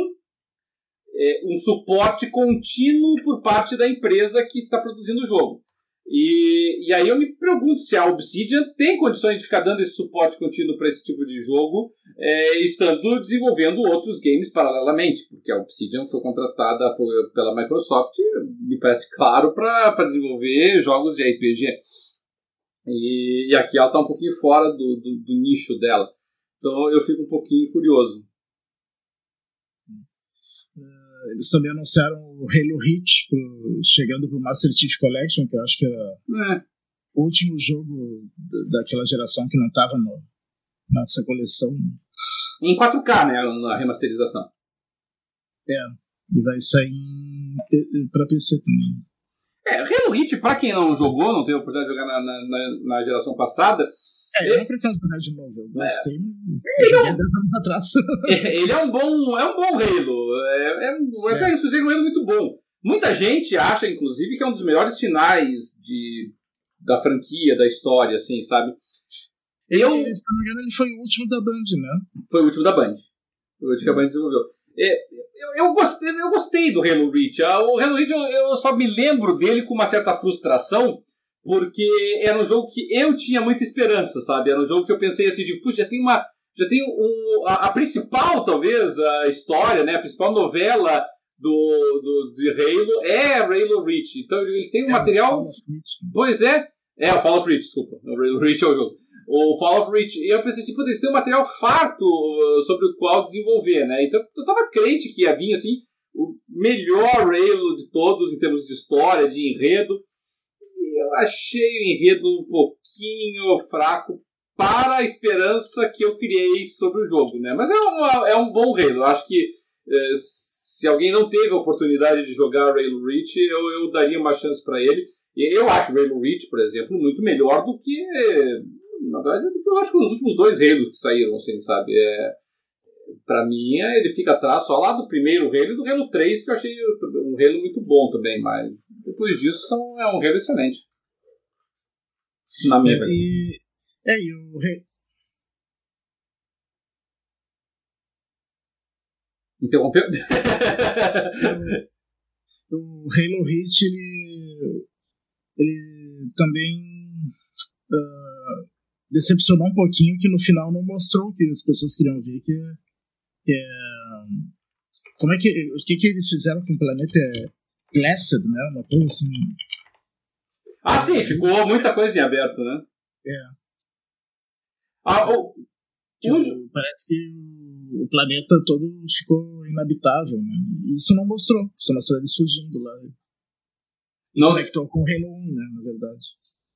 é, um suporte contínuo por parte da empresa que está produzindo o jogo. E, e aí eu me pergunto se a Obsidian tem condições de ficar dando esse suporte contínuo para esse tipo de jogo, é, estando desenvolvendo outros games paralelamente, porque a Obsidian foi contratada pela Microsoft, me parece claro, para desenvolver jogos de RPG. E, e aqui ela está um pouquinho fora do, do, do nicho dela. Então eu fico um pouquinho curioso eles também anunciaram o Halo Reach pro, chegando pro Master Chief Collection, que eu acho que era é. o último jogo daquela geração que não estava nessa coleção. Em 4K, né? Na remasterização. É. E vai sair para PC também. É, Halo Reach, pra quem não jogou, não teve a oportunidade de jogar na, na, na geração passada, é, eu não pretendo jogar de novo. Eu gostei, é. mas eu joguei é 10 anos atrás. ele é um bom, é um bom Halo. É, é, é, é. um Halo muito bom. Muita gente acha, inclusive, que é um dos melhores finais de, da franquia, da história, assim, sabe? Ele, eu, se não me engano, ele foi o último da Band, né? Foi o último da Band. Foi o último que a Band desenvolveu. É, eu, eu, gostei, eu gostei do Halo Reach. Ah, o Halo Reach, eu, eu só me lembro dele com uma certa frustração, porque era um jogo que eu tinha muita esperança, sabe? Era um jogo que eu pensei assim, de, puxa, já tem uma. Já tem um, a, a, principal, talvez, a história, né? A principal novela do, do, de Halo é Halo Reach. Então eles têm um é material. Pois é. É, o Fall of Reach, desculpa. O Halo Reach é o jogo. O Fall of Reach. E eu pensei assim, eles têm um material farto uh, sobre o qual desenvolver, né? Então eu tava crente que ia vir assim, o melhor Halo de todos em termos de história, de enredo. Achei o enredo um pouquinho fraco para a esperança que eu criei sobre o jogo, né? Mas é, uma, é um bom Halo. Eu acho que é, se alguém não teve a oportunidade de jogar Halo Reach, eu, eu daria uma chance para ele. Eu acho Halo Reach, por exemplo, muito melhor do que. Na verdade, eu acho que os últimos dois Halos que saíram, assim, sabe? É, para mim, ele fica atrás só lá do primeiro Halo e do Halo 3, que eu achei um Halo muito bom também, mas depois disso são, é um Halo excelente. Na minha é, e, é, e o. Interrompeu? o, o Halo Reach, ele, ele também uh, decepcionou um pouquinho que no final não mostrou o que as pessoas queriam ver, que, que é... Como é que... O que, que eles fizeram com o planeta Placid, né? Uma coisa assim... Ah, sim, ficou muita coisa em aberto, né? É. Ah, o, o, parece que o planeta todo ficou inabitável, né? E isso não mostrou. Só mostrou eles fugindo lá. Não conectou com o Reino 1, né? Na verdade.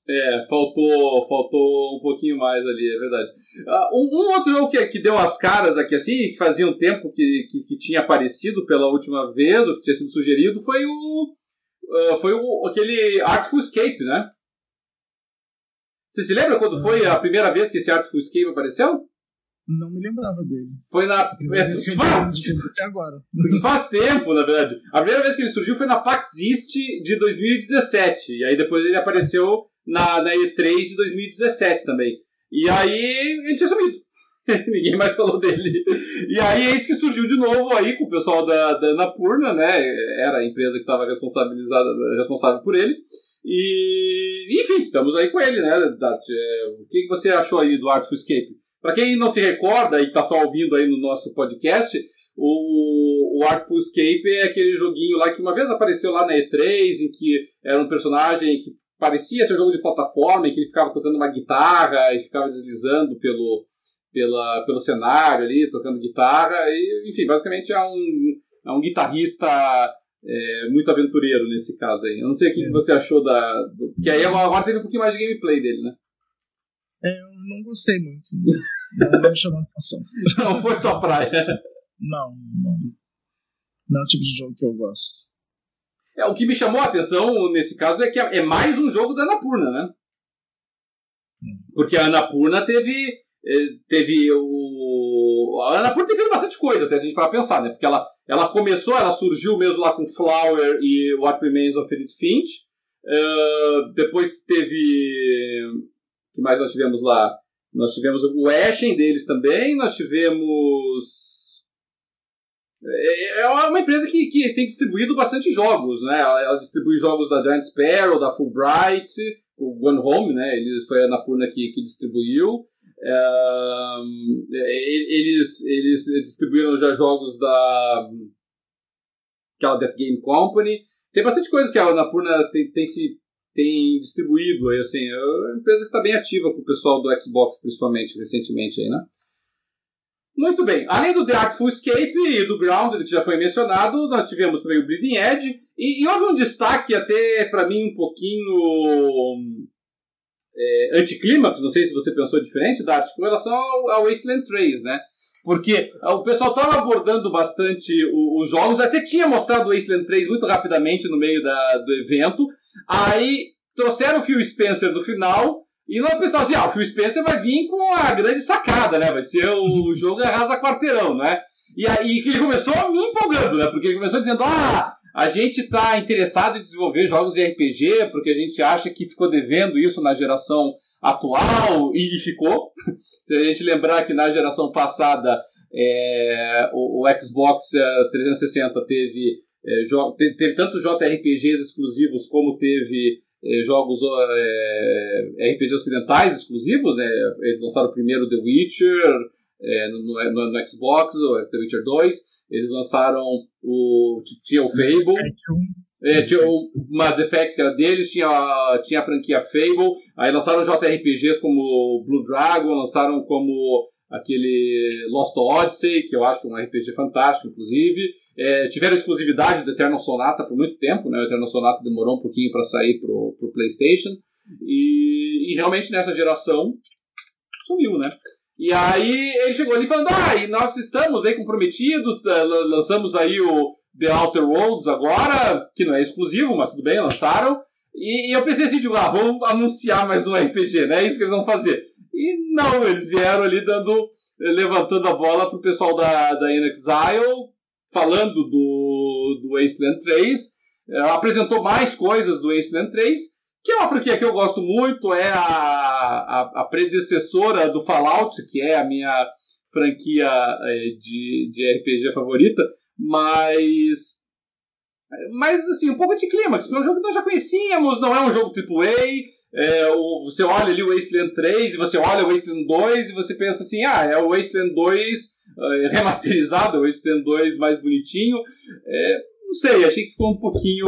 É, faltou, faltou um pouquinho mais ali, é verdade. Uh, um, um, outro jogo que, que deu as caras aqui assim, que fazia um tempo que, que, que, tinha aparecido pela última vez, ou que tinha sido sugerido, foi o. Uh, foi o, aquele Artful Escape, né? Você se lembra quando foi a primeira vez que esse Artful Escape apareceu? Não me lembrava dele. Foi na. É, faz, agora. faz tempo, na verdade. A primeira vez que ele surgiu foi na PAX East de 2017. E aí depois ele apareceu na, na E3 de 2017 também. E aí ele tinha sumido. Ninguém mais falou dele. E aí é isso que surgiu de novo aí com o pessoal da, da Anapurna, né? Era a empresa que estava responsabilizada, responsável por ele. E, enfim, estamos aí com ele, né, Dart? É, o que você achou aí do Artful Escape? Para quem não se recorda e está só ouvindo aí no nosso podcast, o, o Artful Escape é aquele joguinho lá que uma vez apareceu lá na E3, em que era um personagem que parecia ser um jogo de plataforma, em que ele ficava tocando uma guitarra e ficava deslizando pelo, pela, pelo cenário ali, tocando guitarra. E, enfim, basicamente é um, é um guitarrista é, muito aventureiro nesse caso aí. Eu não sei o que, é. você achou da. Do, que aí agora teve um pouquinho mais de gameplay dele, né? É, eu não gostei muito. Não, não me chamou atenção. Não foi tua praia. Não, não. Não é o tipo de jogo que eu gosto. É, o que me chamou a atenção nesse caso é que é mais um jogo da Anapurna, né? Hum. Porque a Anapurna teve. Eh, teve o. A Anapurna tem feito bastante coisa, até a gente para pensar, né? Porque ela ela começou, ela surgiu mesmo lá com Flower e What Remains of Edith Finch. Uh, depois teve. O que mais nós tivemos lá? Nós tivemos o Ashen deles também. Nós tivemos. É, é uma empresa que, que tem distribuído bastante jogos, né? Ela, distribui jogos da Giant Sparrow, da Fulbright, o Gone Home, né? Eles, foi a Anapurna que, que distribuiu. É, eles, eles distribuíram já jogos da aquela Death Game Company. Tem bastante coisa que a Anapurna tem, tem se tem distribuído aí, assim, é uma empresa que está bem ativa com o pessoal do Xbox, principalmente, recentemente aí, né? Muito bem. Além do The Artful Escape e do Grounded, que já foi mencionado, nós tivemos também o Bleeding Edge. E, e houve um destaque até, para mim, um pouquinho é, anticlímax, não sei se você pensou diferente, Dart, com relação ao, ao Wasteland 3, né? Porque o pessoal estava abordando bastante os jogos, até tinha mostrado o Wasteland 3 muito rapidamente no meio da, do evento, aí trouxeram o Phil Spencer no final, e nós pensava assim, ah, o Phil Spencer vai vir com a grande sacada, né? Vai ser o jogo arrasa quarteirão, né? E aí que ele começou me empolgando, né? Porque ele começou dizendo, ah, a gente está interessado em desenvolver jogos de RPG porque a gente acha que ficou devendo isso na geração atual e, e ficou. Se a gente lembrar que na geração passada é, o, o, Xbox 360 é, teve, é, teve, teve tanto JRPGs exclusivos como teve é, jogos é, RPG ocidentais exclusivos. Né? Eles lançaram primeiro The Witcher é, no, no, no, Xbox, The Witcher 2 Eles lançaram o. Tinha o Fable. É, tinha o Mass Effect, que era deles, tinha, tinha a franquia Fable, aí lançaram JRPGs como Blue Dragon, lançaram como aquele Lost Odyssey, que eu acho um RPG fantástico, inclusive. É, tiveram exclusividade do Eternal Sonata por muito tempo, né? O Eternal Sonata demorou um pouquinho para sair pro, pro PlayStation. E, e, realmente nessa geração sumiu, né? E aí ele chegou ali falando: Ah, e nós estamos aí comprometidos, tá, lançamos aí o The Outer Worlds agora, que não é exclusivo, mas tudo bem, lançaram. E, e eu pensei assim, tipo, ah, vamos anunciar mais um RPG, né? É isso que eles vão fazer. E não, eles vieram ali dando, levantando a bola pro pessoal da, da InXile, falando do, do Wasteland 3, é, apresentou mais coisas do Wasteland 3, que é uma franquia que eu gosto muito, é a, a, a predecessora do Fallout, que é a minha franquia é, de, de RPG favorita, mas mas assim, um pouco de clímax, porque é um jogo que nós já conhecíamos, não é um jogo AAA, é, o, você olha ali o Wasteland 3 e você olha o Wasteland 2 e você pensa assim, ah, é o Wasteland 2 uh, remasterizado, o Wasteland 2 mais bonitinho. É, não sei, achei que ficou um pouquinho.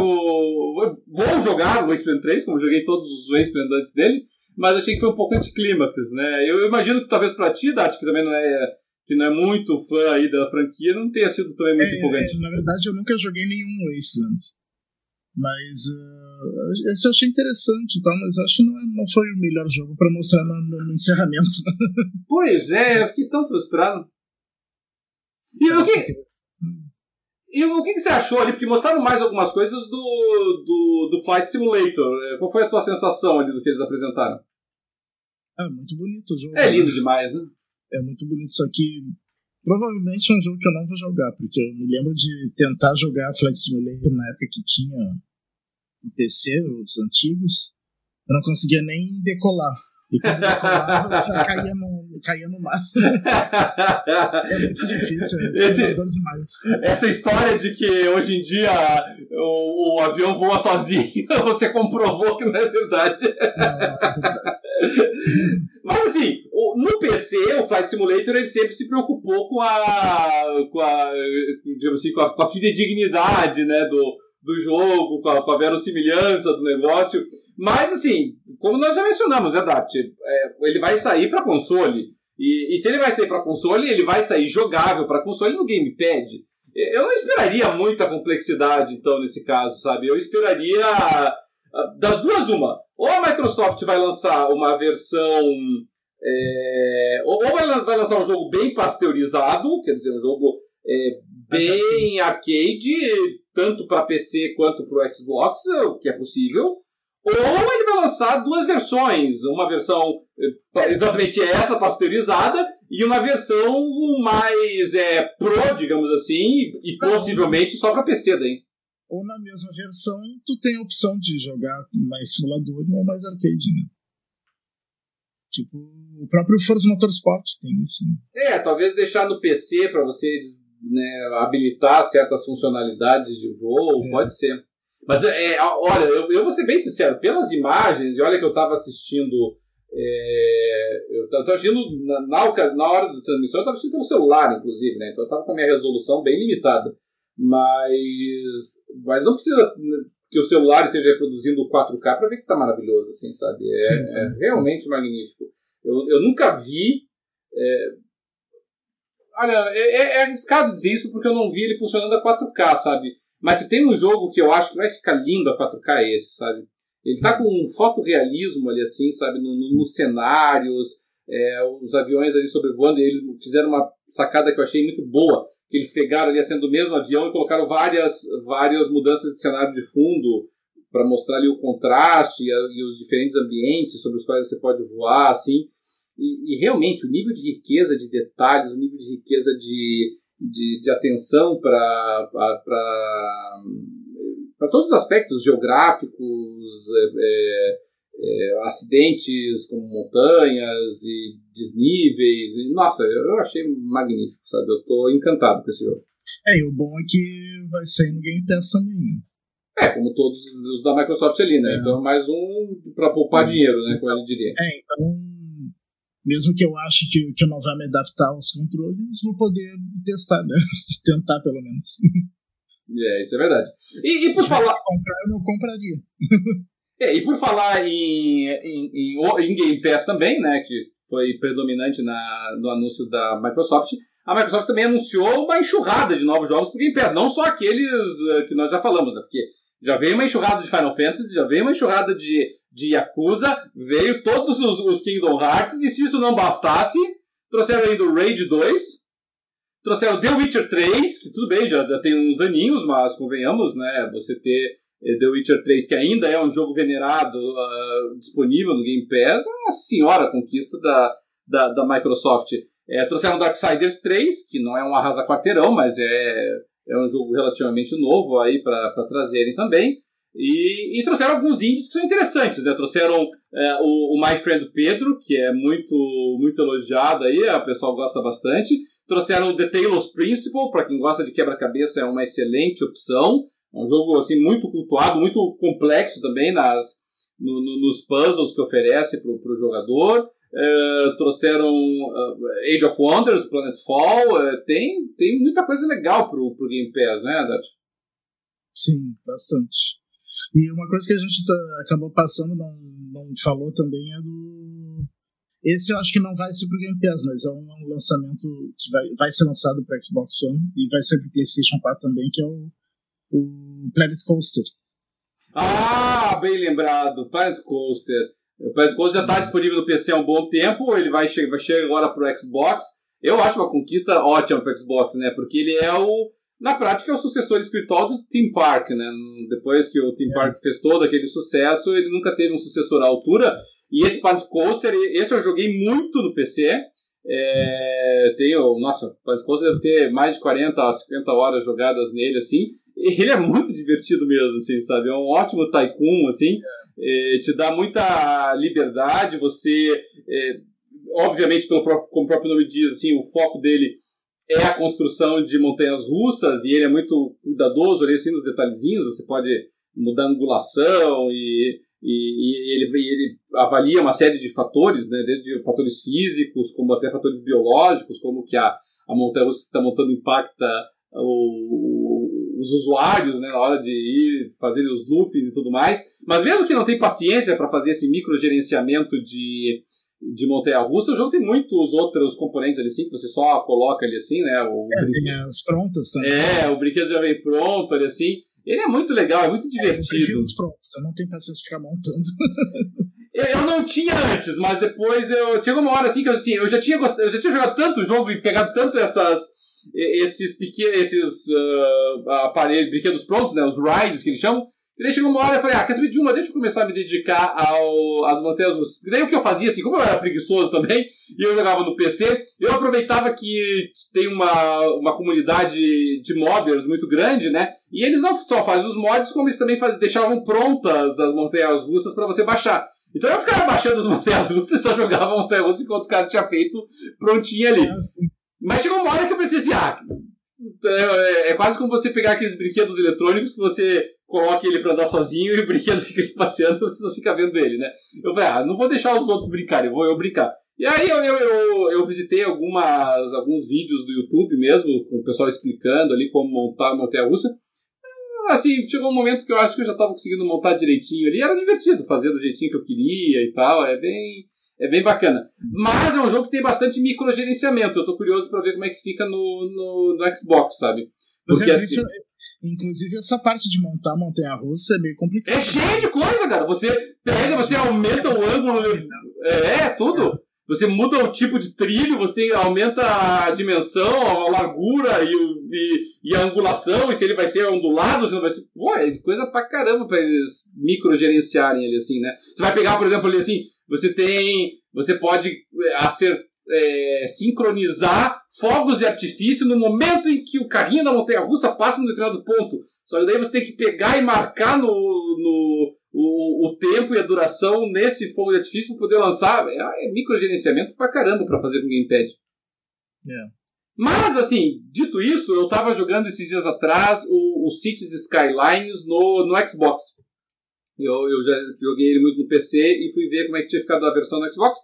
Vou jogar o Wasteland 3, como joguei todos os Wasteland antes dele, mas achei que foi um pouco anticlímax, né? Eu imagino que talvez pra ti, Dati, que também não é que não é muito fã aí da franquia, não tenha sido também muito é, empolgante. É, na verdade, eu nunca joguei nenhum Wasteland. Mas uh, esse eu achei interessante e tal, mas acho que não, é, não foi o melhor jogo para mostrar no, no, no encerramento. Pois é, eu fiquei tão frustrado. E o que, e o que, que você achou ali? Porque mostraram mais algumas coisas do, do, do Flight Simulator. É, qual foi a tua sensação ali do que eles apresentaram? É muito bonito o jogo. É lindo né? demais, né? É muito bonito, só que provavelmente é um jogo que eu não vou jogar, porque eu me lembro de tentar jogar Flight Simulator na época que tinha no PC, os antigos, eu não conseguia nem decolar. E quando decolava, já caía no, caía no mar. é muito difícil, é Esse, demais. Essa história de que hoje em dia o, o avião voa sozinho, você comprovou que não é verdade. Não, não é verdade. Mas assim, no PC, o Flight Simulator ele sempre se preocupou com a, com a, assim, com a, com a fidedignidade né, do, do jogo, com a, com a verossimilhança do negócio. Mas, assim, como nós já mencionamos, né, Dart? É, ele vai sair para console. E, e, se ele vai sair para console, ele vai sair jogável para console no Gamepad. Eu não esperaria muita complexidade, então, nesse caso, sabe? Eu esperaria das duas, uma. Ou a Microsoft vai lançar uma versão é, ou vai, vai, lançar um jogo bem pasteurizado, quer dizer, um jogo é, bem arcade, tanto para PC quanto para o Xbox, o que é possível. Ou ele vai lançar duas versões, uma versão é, exatamente essa, pasteurizada, e uma versão mais é, pro, digamos assim, e possivelmente só para PC daí. Ou na mesma versão, tu tem a opção de jogar mais simulador ou mais arcade, né? Tipo, o próprio Forza Motorsport tem isso. Né? É, talvez deixar no PC para você né, habilitar certas funcionalidades de voo, é. pode ser. Mas, é, olha, eu, eu vou ser bem sincero, pelas imagens, e olha que eu estava assistindo. É, eu estava assistindo na, na, na, hora da transmissão, eu estava assistindo pelo celular, inclusive, né? Então eu estava com a minha resolução bem limitada. Mas, mas não precisa que o celular esteja reproduzindo 4K para ver que está maravilhoso, assim, sabe? É, Sim, é realmente magnífico. Eu, eu nunca vi. É... Olha, é, é, é, arriscado dizer isso porque eu não vi ele funcionando a 4K, sabe? Mas se tem um jogo que eu acho que vai ficar lindo a 4K é esse, sabe? Ele tá com um fotorrealismo ali, assim, sabe? Nos no, cenários, é, os aviões ali sobrevoando, e eles fizeram uma sacada que eu achei muito boa eles pegaram ali cena do mesmo avião e colocaram várias, várias mudanças de cenário de fundo para mostrar ali o contraste e, a, e, os diferentes ambientes sobre os quais você pode voar, assim. E, e, realmente, o nível de riqueza de detalhes, o nível de riqueza de, de, de atenção para todos os aspectos geográficos, é, é, é, acidentes como montanhas e desníveis. E, nossa, eu achei magnífico, sabe? Eu tô encantado com esse jogo. É, e o bom é que vai sair no Game Pass também, né? É, como todos os da Microsoft ali, né? É. Então mais um para poupar é. dinheiro, né? Como ele diria. É, então mesmo que eu ache que, que eu não vá me adaptar aos controles, vou poder testar, né? Tentar pelo menos. É, isso é verdade. E, e por Se falar. comprar, eu não compraria. É, e por falar em, em, em, em, Game Pass também, né, que foi predominante na, no anúncio da Microsoft, a Microsoft também anunciou uma enxurrada de novos jogos para Game Pass, não só aqueles uh, que nós já falamos, né, porque já veio uma enxurrada de Final Fantasy, já veio uma enxurrada de, de Yakuza, veio todos os, os Kingdom Hearts, e se isso não bastasse, trouxeram ainda o Raid 2, trouxeram The Witcher 3, que tudo bem, já, já tem uns aninhos, mas convenhamos, né, você ter eh, The Witcher 3, que ainda é um jogo venerado, uh, disponível no Game Pass, é uma senhora conquista da, da, da Microsoft. É, trouxeram Darksiders 3, que não é um arrasa-quarteirão, mas é, é um jogo relativamente novo aí para trazerem também. E, e, trouxeram alguns indies que são interessantes, né? Trouxeram é, o, o My Friend Pedro, que é muito, muito elogiado aí, o pessoal gosta bastante. Trouxeram o The Talos Principle, para quem gosta de quebra-cabeça é uma excelente opção. É um jogo assim muito cultuado, muito complexo também nas, no, no, nos puzzles que oferece para o jogador. Uh, trouxeram uh, Age of Wonders, Planetfall, uh, tem, tem muita coisa legal pro, pro Game Pass, né, Haddad? Sim, bastante. E uma coisa que a gente tá, acabou passando, não, não falou também, é do. Esse eu acho que não vai ser pro Game Pass, mas é um lançamento que vai, vai ser lançado para Xbox One e vai ser pro PlayStation 4 também, que é o, o Planet Coaster. Ah, bem lembrado, Planet Coaster. O Planet Coaster já está disponível no PC há um bom tempo, ele vai, che vai chegar agora para o Xbox. Eu acho uma conquista ótima para o Xbox, né? Porque ele é o, na prática, é o sucessor espiritual do Theme Park, né? Depois que o Theme Park fez todo aquele sucesso, ele nunca teve um sucessor à altura. E esse Planet Coaster, esse eu joguei muito no PC. É, tenho, nossa, Planet Coaster deve ter mais de 40, 50 horas jogadas nele, assim. E ele é muito divertido mesmo, assim, sabe? É um ótimo tycoon, assim. É, te dá muita liberdade, você, é, obviamente, pelo próprio, como o próprio nome diz, assim, o foco dele é a construção de montanhas russas e ele é muito cuidadoso ali assim, nos detalhezinhos, você pode mudar a angulação e, e, e ele, ele, avalia uma série de fatores, né, desde fatores físicos, como até fatores biológicos, como que a, a montanha russa que está montando impacta o, os usuários né, na hora de ir fazer os loops e tudo mais. Mas mesmo que não tenha paciência para fazer esse microgerenciamento de, de montanha-russa, o jogo tem muitos outros componentes ali assim, que você só coloca ali assim, né? O é, brinquedo... tem as prontas também. É, o brinquedo já vem pronto ali assim. Ele é muito legal, é muito divertido. É, prontos, eu não tenho paciência de ficar montando. eu não tinha antes, mas depois eu. Chegou uma hora assim que eu, assim, eu já tinha gostado, eu já tinha jogado tanto o jogo e pegado tanto essas esses pequenos, esses uh, aparelhos, brinquedos prontos, né, os rides que eles chamam. E daí chegou uma hora e falei, ah, quer saber de uma? Deixa eu começar a me dedicar ao, às montanhas russas. E daí o que eu fazia, assim, como eu era preguiçoso também, e eu jogava no PC, eu aproveitava que tem uma, uma comunidade de modders muito grande, né? E eles não só fazem os mods, como eles também faz, deixavam prontas as montanhas russas para você baixar. Então eu ficava baixando as montanhas russas e só jogava montanha russa enquanto o cara tinha feito prontinha ali. Mas chegou uma hora que eu pensei assim, ah, é, é, quase como você pegar aqueles brinquedos eletrônicos que você coloca ele para andar sozinho e o brinquedo fica passeando você só fica vendo ele, né? Eu falei, ah, não vou deixar os outros brincarem, vou eu brincar. E aí eu, eu, eu, eu, visitei algumas, alguns vídeos do YouTube mesmo, com o pessoal explicando ali como montar a montanha-russa. Assim, chegou um momento que eu acho que eu já estava conseguindo montar direitinho ali. Era divertido fazer do jeitinho que eu queria e tal. É bem, é bem bacana. Mas é um jogo que tem bastante microgerenciamento. Eu tô curioso para ver como é que fica no, no, no Xbox, sabe? Porque, assim, inclusive, essa parte de montar montanha russa é meio complicada. É cheio de coisa, cara. Você pega, você aumenta o ângulo. É, é, tudo. Você muda o tipo de trilho, você aumenta a dimensão, a largura e, o, e, e, a angulação, e se ele vai ser ondulado, se não vai ser. Pô, é coisa pra caramba pra eles microgerenciarem ele assim, né? Você vai pegar, por exemplo, ali assim, você tem. Você pode é, acer, é, sincronizar fogos de artifício no momento em que o carrinho da montanha russa passa num determinado ponto. Só que daí você tem que pegar e marcar no, no o, o tempo e a duração nesse fogo de artifício para poder lançar. É, é microgerenciamento pra caramba para fazer com o Gamepad. Yeah. Mas, assim, dito isso, eu estava jogando esses dias atrás o, o Cities Skylines no, no Xbox. Eu, eu já joguei ele muito no PC e fui ver como é que tinha ficado a versão no Xbox.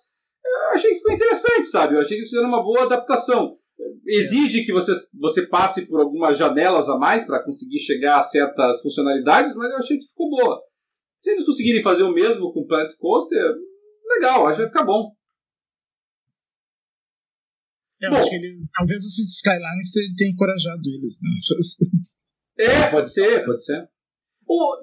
Eu achei que ficou interessante, sabe? Eu achei que eles fizeram uma boa adaptação. Exige que você, você passe por algumas janelas a mais para conseguir chegar a certas funcionalidades, mas eu achei que ficou boa. Se eles conseguirem fazer o mesmo com Planet Coaster, legal, acho que vai ficar bom. É, Bom, acho que ele, talvez o Skylines tenha, tenha encorajado eles. Né? É, pode ser, pode ser. O,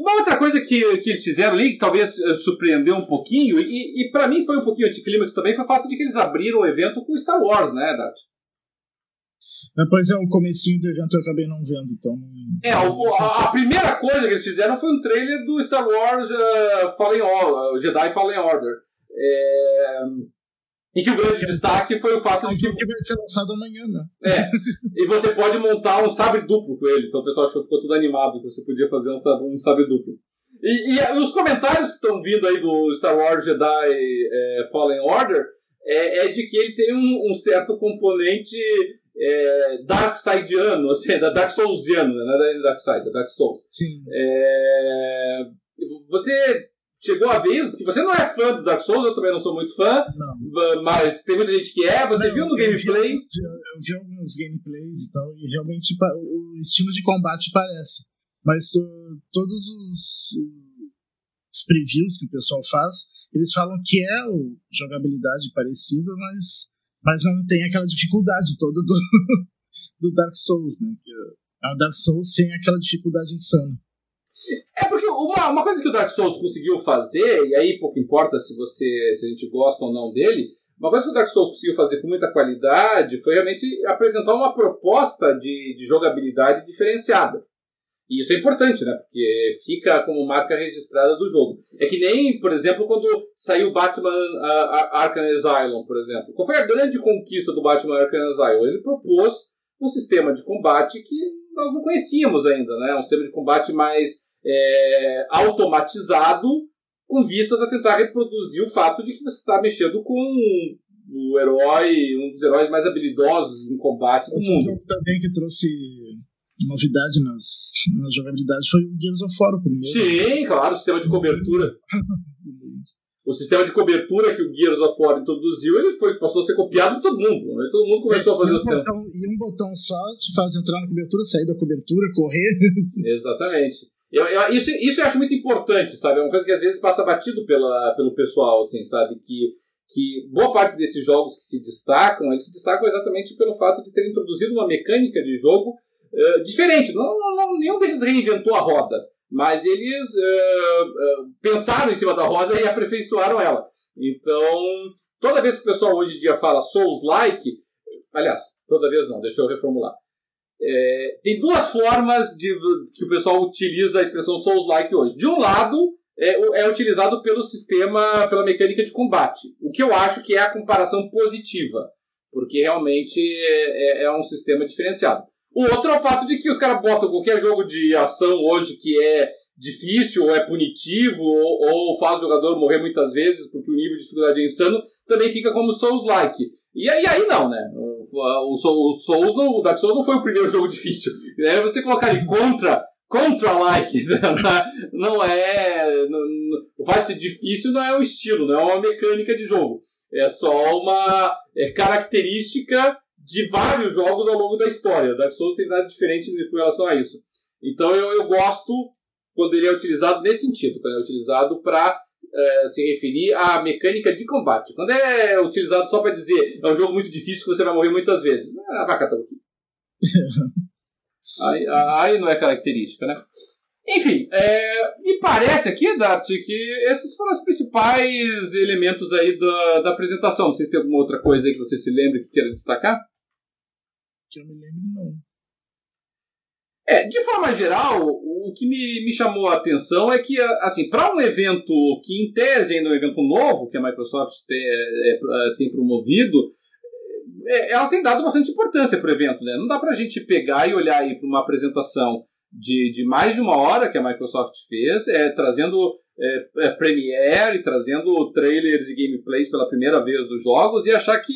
uma outra coisa que, que eles fizeram ali, que talvez uh, surpreendeu um pouquinho, e, e para mim foi um pouquinho anticlímax também, foi o fato de que eles abriram o evento com Star Wars, né, Dato? É, pois é, o comecinho do evento eu acabei não vendo, então... É, o, a, a, primeira coisa que eles fizeram foi um trailer do Star Wars uh, Fallen Order, Jedi Fallen Order. É, em que o grande destaque foi o fato de que. que vai ser lançado amanhã, né? É. E você pode montar um sabre duplo com ele. Então o pessoal ficou tudo animado que você podia fazer um sabre, um sabre duplo. E, e, os comentários que estão vindo aí do Star Wars Jedi é, Fallen Order é, é, de que ele tem um, um certo componente é, Dark Sideiano, ou seja, da Dark Soulsiano, né? não é da Dark Side, da Dark Souls. Sim. É, você chegou a ver, porque você não é fã do Dark Souls, eu também não sou muito fã, não. mas tem muita gente que é, você não, viu no gameplay? Eu vi, eu vi, alguns gameplays e tal, e realmente o estilo de combate parece. Mas to, todos os, os, previews que o pessoal faz, eles falam que é o jogabilidade parecida, mas, mas não tem aquela dificuldade toda do, do Dark Souls, né? Que é o Dark Souls sem aquela dificuldade insana. É porque uma, uma coisa que o Dark Souls conseguiu fazer, e aí pouco importa se você se a gente gosta ou não dele, uma coisa que o Dark Souls conseguiu fazer com muita qualidade foi realmente apresentar uma proposta de, de jogabilidade diferenciada. E isso é importante, né? Porque fica como marca registrada do jogo. É que nem, por exemplo, quando saiu Batman Arkham Asylum, por exemplo. Qual foi a grande conquista do Batman Arkham Asylum? Ele propôs um sistema de combate que nós não conhecíamos ainda, né? Um sistema de combate mais é, automatizado com vistas a tentar reproduzir o fato de que você está mexendo com o herói, um dos heróis mais habilidosos em combate do Outro mundo. jogo também que trouxe novidade nas, na jogabilidade foi o Gears of War, o primeiro. Sim, claro, o sistema de cobertura. o sistema de cobertura que o Gears of War introduziu, ele foi, passou a ser copiado por todo mundo. Né? Todo mundo começou é, a fazer um o sistema. Botão, e um botão só te faz entrar na cobertura, sair da cobertura, correr. Exatamente. Eu, eu, isso, isso eu acho muito importante, sabe? É uma coisa que às vezes passa batido pela, pelo pessoal, assim, sabe? Que, que boa parte desses jogos que se destacam, eles se destacam exatamente pelo fato de terem introduzido uma mecânica de jogo uh, diferente. Não, não, não, nenhum deles reinventou a roda, mas eles uh, uh, pensaram em cima da roda e aperfeiçoaram ela. Então, toda vez que o pessoal hoje em dia fala Souls-like, aliás, toda vez não, deixa eu reformular. É, tem duas formas de, que o pessoal utiliza a expressão Souls-like hoje. De um lado, é, é, utilizado pelo sistema, pela mecânica de combate, o que eu acho que é a comparação positiva, porque realmente é, é, é um sistema diferenciado. O outro é o fato de que os caras botam qualquer jogo de ação hoje que é difícil, ou é punitivo, ou, ou faz o jogador morrer muitas vezes porque o nível de dificuldade é insano, também fica como Souls-like. E aí, aí não, né? O, o, Souls, não, o Dark Souls não foi o primeiro jogo difícil. É você colocar ele contra contra-like, né? não é. Não, o fato de ser difícil não é um estilo, não é uma mecânica de jogo. É só uma é, característica de vários jogos ao longo da história. Dark Souls tem nada diferente com relação a isso. Então eu, eu gosto quando ele é utilizado nesse sentido, quando é utilizado para é, se referir à mecânica de combate. Quando é utilizado só para dizer é um jogo muito difícil que você vai morrer muitas vezes, ah, vai catar aí, aí não é característica, né? Enfim, é, me parece aqui, Dart, que esses foram os principais elementos aí da, da apresentação. Se tem alguma outra coisa aí que você se lembre que queira destacar. Que eu me lembro, não. É, de forma geral, o que me, me chamou a atenção é que, assim, para um evento que, em tese, ainda é um evento novo, que a Microsoft tem, é, é, tem promovido, é, ela tem dado bastante importância para o evento, né? Não dá para a gente pegar e olhar aí para uma apresentação de, de mais de uma hora que a Microsoft fez, é, trazendo é, é, Premiere, trazendo trailers e gameplays pela primeira vez dos jogos e achar que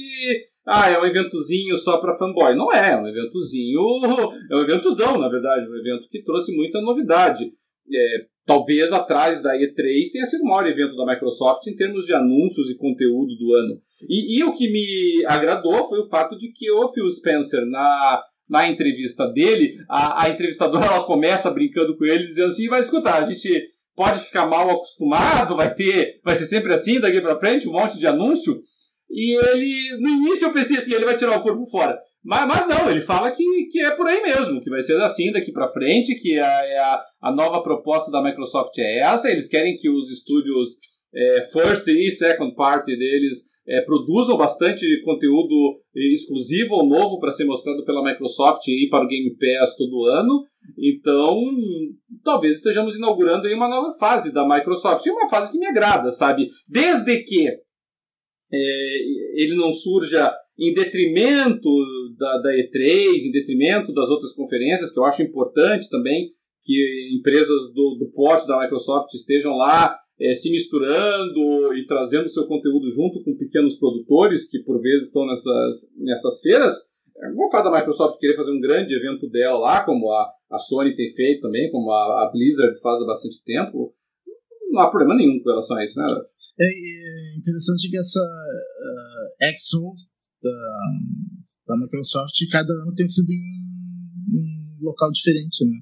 ah, é um eventozinho só para fanboy. Não é, é um eventozinho, é um eventozão, na verdade, um evento que trouxe muita novidade. É, talvez atrás da E3 tenha sido o maior evento da Microsoft em termos de anúncios e conteúdo do ano. E, e o que me agradou foi o fato de que o Phil Spencer, na, na entrevista dele, a, a entrevistadora ela começa brincando com ele, dizendo assim: vai escutar, a gente pode ficar mal acostumado, vai ter, vai ser sempre assim daqui para frente, um monte de anúncio. E ele, no início eu pensei assim, ele vai tirar o corpo fora. Mas, mas não, ele fala que, que é por aí mesmo, que vai ser assim daqui para frente, que a, a, a, nova proposta da Microsoft é essa, eles querem que os estúdios é, first e second party deles é, produzam bastante conteúdo exclusivo ou novo para ser mostrado pela Microsoft e para o Game Pass todo ano. Então, talvez estejamos inaugurando aí uma nova fase da Microsoft. E uma fase que me agrada, sabe? Desde que é, ele não surja em detrimento da, da E3, em detrimento das outras conferências, que eu acho importante também que empresas do, do porte da Microsoft estejam lá é, se misturando e trazendo seu conteúdo junto com pequenos produtores que por vezes estão nessas, nessas feiras. Vou falar da Microsoft querer fazer um grande evento dela lá, como a, a Sony tem feito também, como a, a Blizzard faz há bastante tempo. Não há problema nenhum com relação a isso, né? É, é interessante que essa uh, EXO da, da Microsoft, cada ano tem sido em um local diferente, né?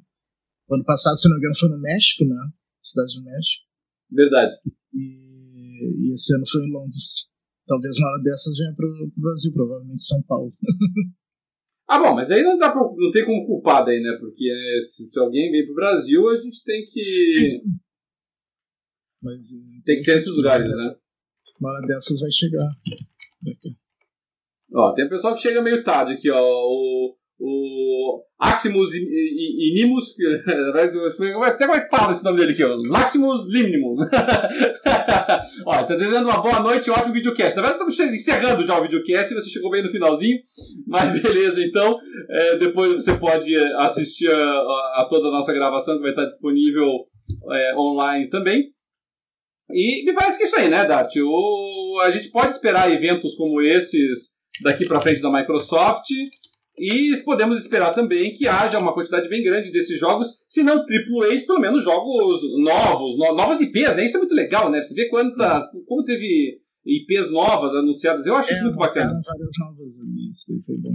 O ano passado, se não me engano, foi no México, né? Cidade do México. Verdade. E, e esse ano foi em Londres. Talvez uma hora dessas venha para o Brasil, provavelmente São Paulo. ah, bom, mas aí não dá pra, não tem como culpar daí, né? Porque é, se, se, alguém vem para o Brasil, a gente tem que. Mas, tem que ser nesses lugares, né? Uma hora dessas vai chegar. Ó, tem um pessoal que chega meio tarde aqui, ó. O, o Aximus Inimus, até como é que fala esse nome dele aqui, ó? Laximus Limnimum. ó, tá dizendo uma boa noite, ótimo videocast. Na verdade, estamos encerrando já o videocast, você chegou bem no finalzinho, mas beleza, então, é, depois você pode assistir a, a, a, toda a nossa gravação, que vai estar disponível é, online também. E me parece que é isso aí, né, Dart? O, a gente pode esperar eventos como esses daqui para frente da Microsoft. E podemos esperar também que haja uma quantidade bem grande desses jogos, se não AAAs, pelo menos jogos novos, no, novas IPs, né? Isso é muito legal, né? Você vê quanta, como teve IPs novas anunciadas. Eu acho é, isso muito bacana. várias novas ali, isso aí foi bom.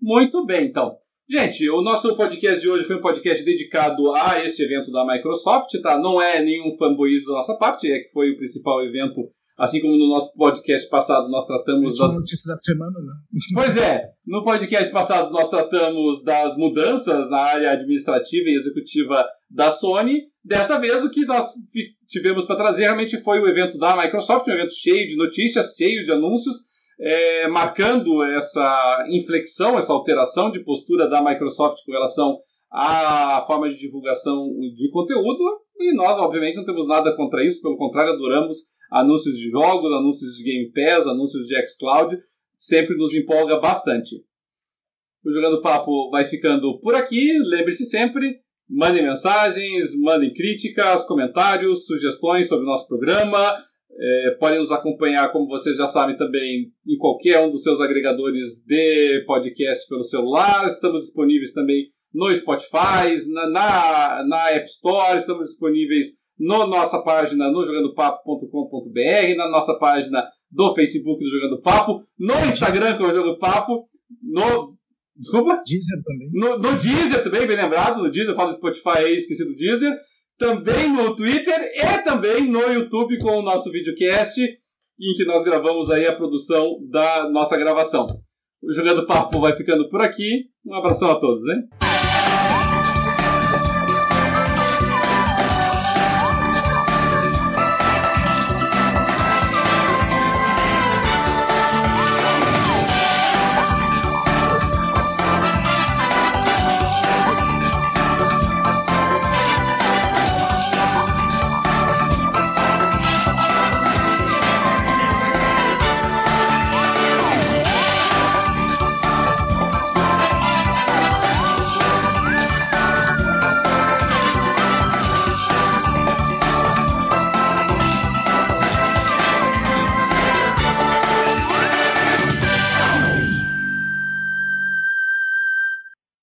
Muito bem, então. Gente, o nosso podcast de hoje foi um podcast dedicado a esse evento da Microsoft, tá? Não é nenhum fanboy da nossa parte, é que foi o principal evento Assim como no nosso podcast passado nós tratamos das. notícia da semana, né? Pois é, no podcast passado nós tratamos das mudanças na área administrativa e executiva da Sony. Dessa vez o que nós tivemos para trazer realmente foi o evento da Microsoft, um evento cheio de notícias, cheio de anúncios, é, marcando essa inflexão, essa alteração de postura da Microsoft com relação à forma de divulgação de conteúdo. E nós, obviamente, não temos nada contra isso, pelo contrário, adoramos anúncios de jogos, anúncios de Game Pass, anúncios de xCloud, sempre nos empolga bastante. O Jogando Papo vai ficando por aqui. Lembre-se sempre, mandem mensagens, mandem críticas, comentários, sugestões sobre o nosso programa. É, podem nos acompanhar, como vocês já sabem, também em qualquer um dos seus agregadores de podcast pelo celular. Estamos disponíveis também no Spotify, na, na, na App Store, estamos disponíveis na nossa página no jogandopapo.com.br, na nossa página do Facebook do Jogando Papo, no Instagram com o Jogando Papo, no. Desculpa? Deezer também. No, no Deezer também, bem lembrado, no Deezer, eu falo do Spotify aí, esqueci do Deezer. Também no Twitter e também no YouTube com o nosso videocast, em que nós gravamos aí a produção da nossa gravação. O Jogando Papo vai ficando por aqui. Um abração a todos, hein?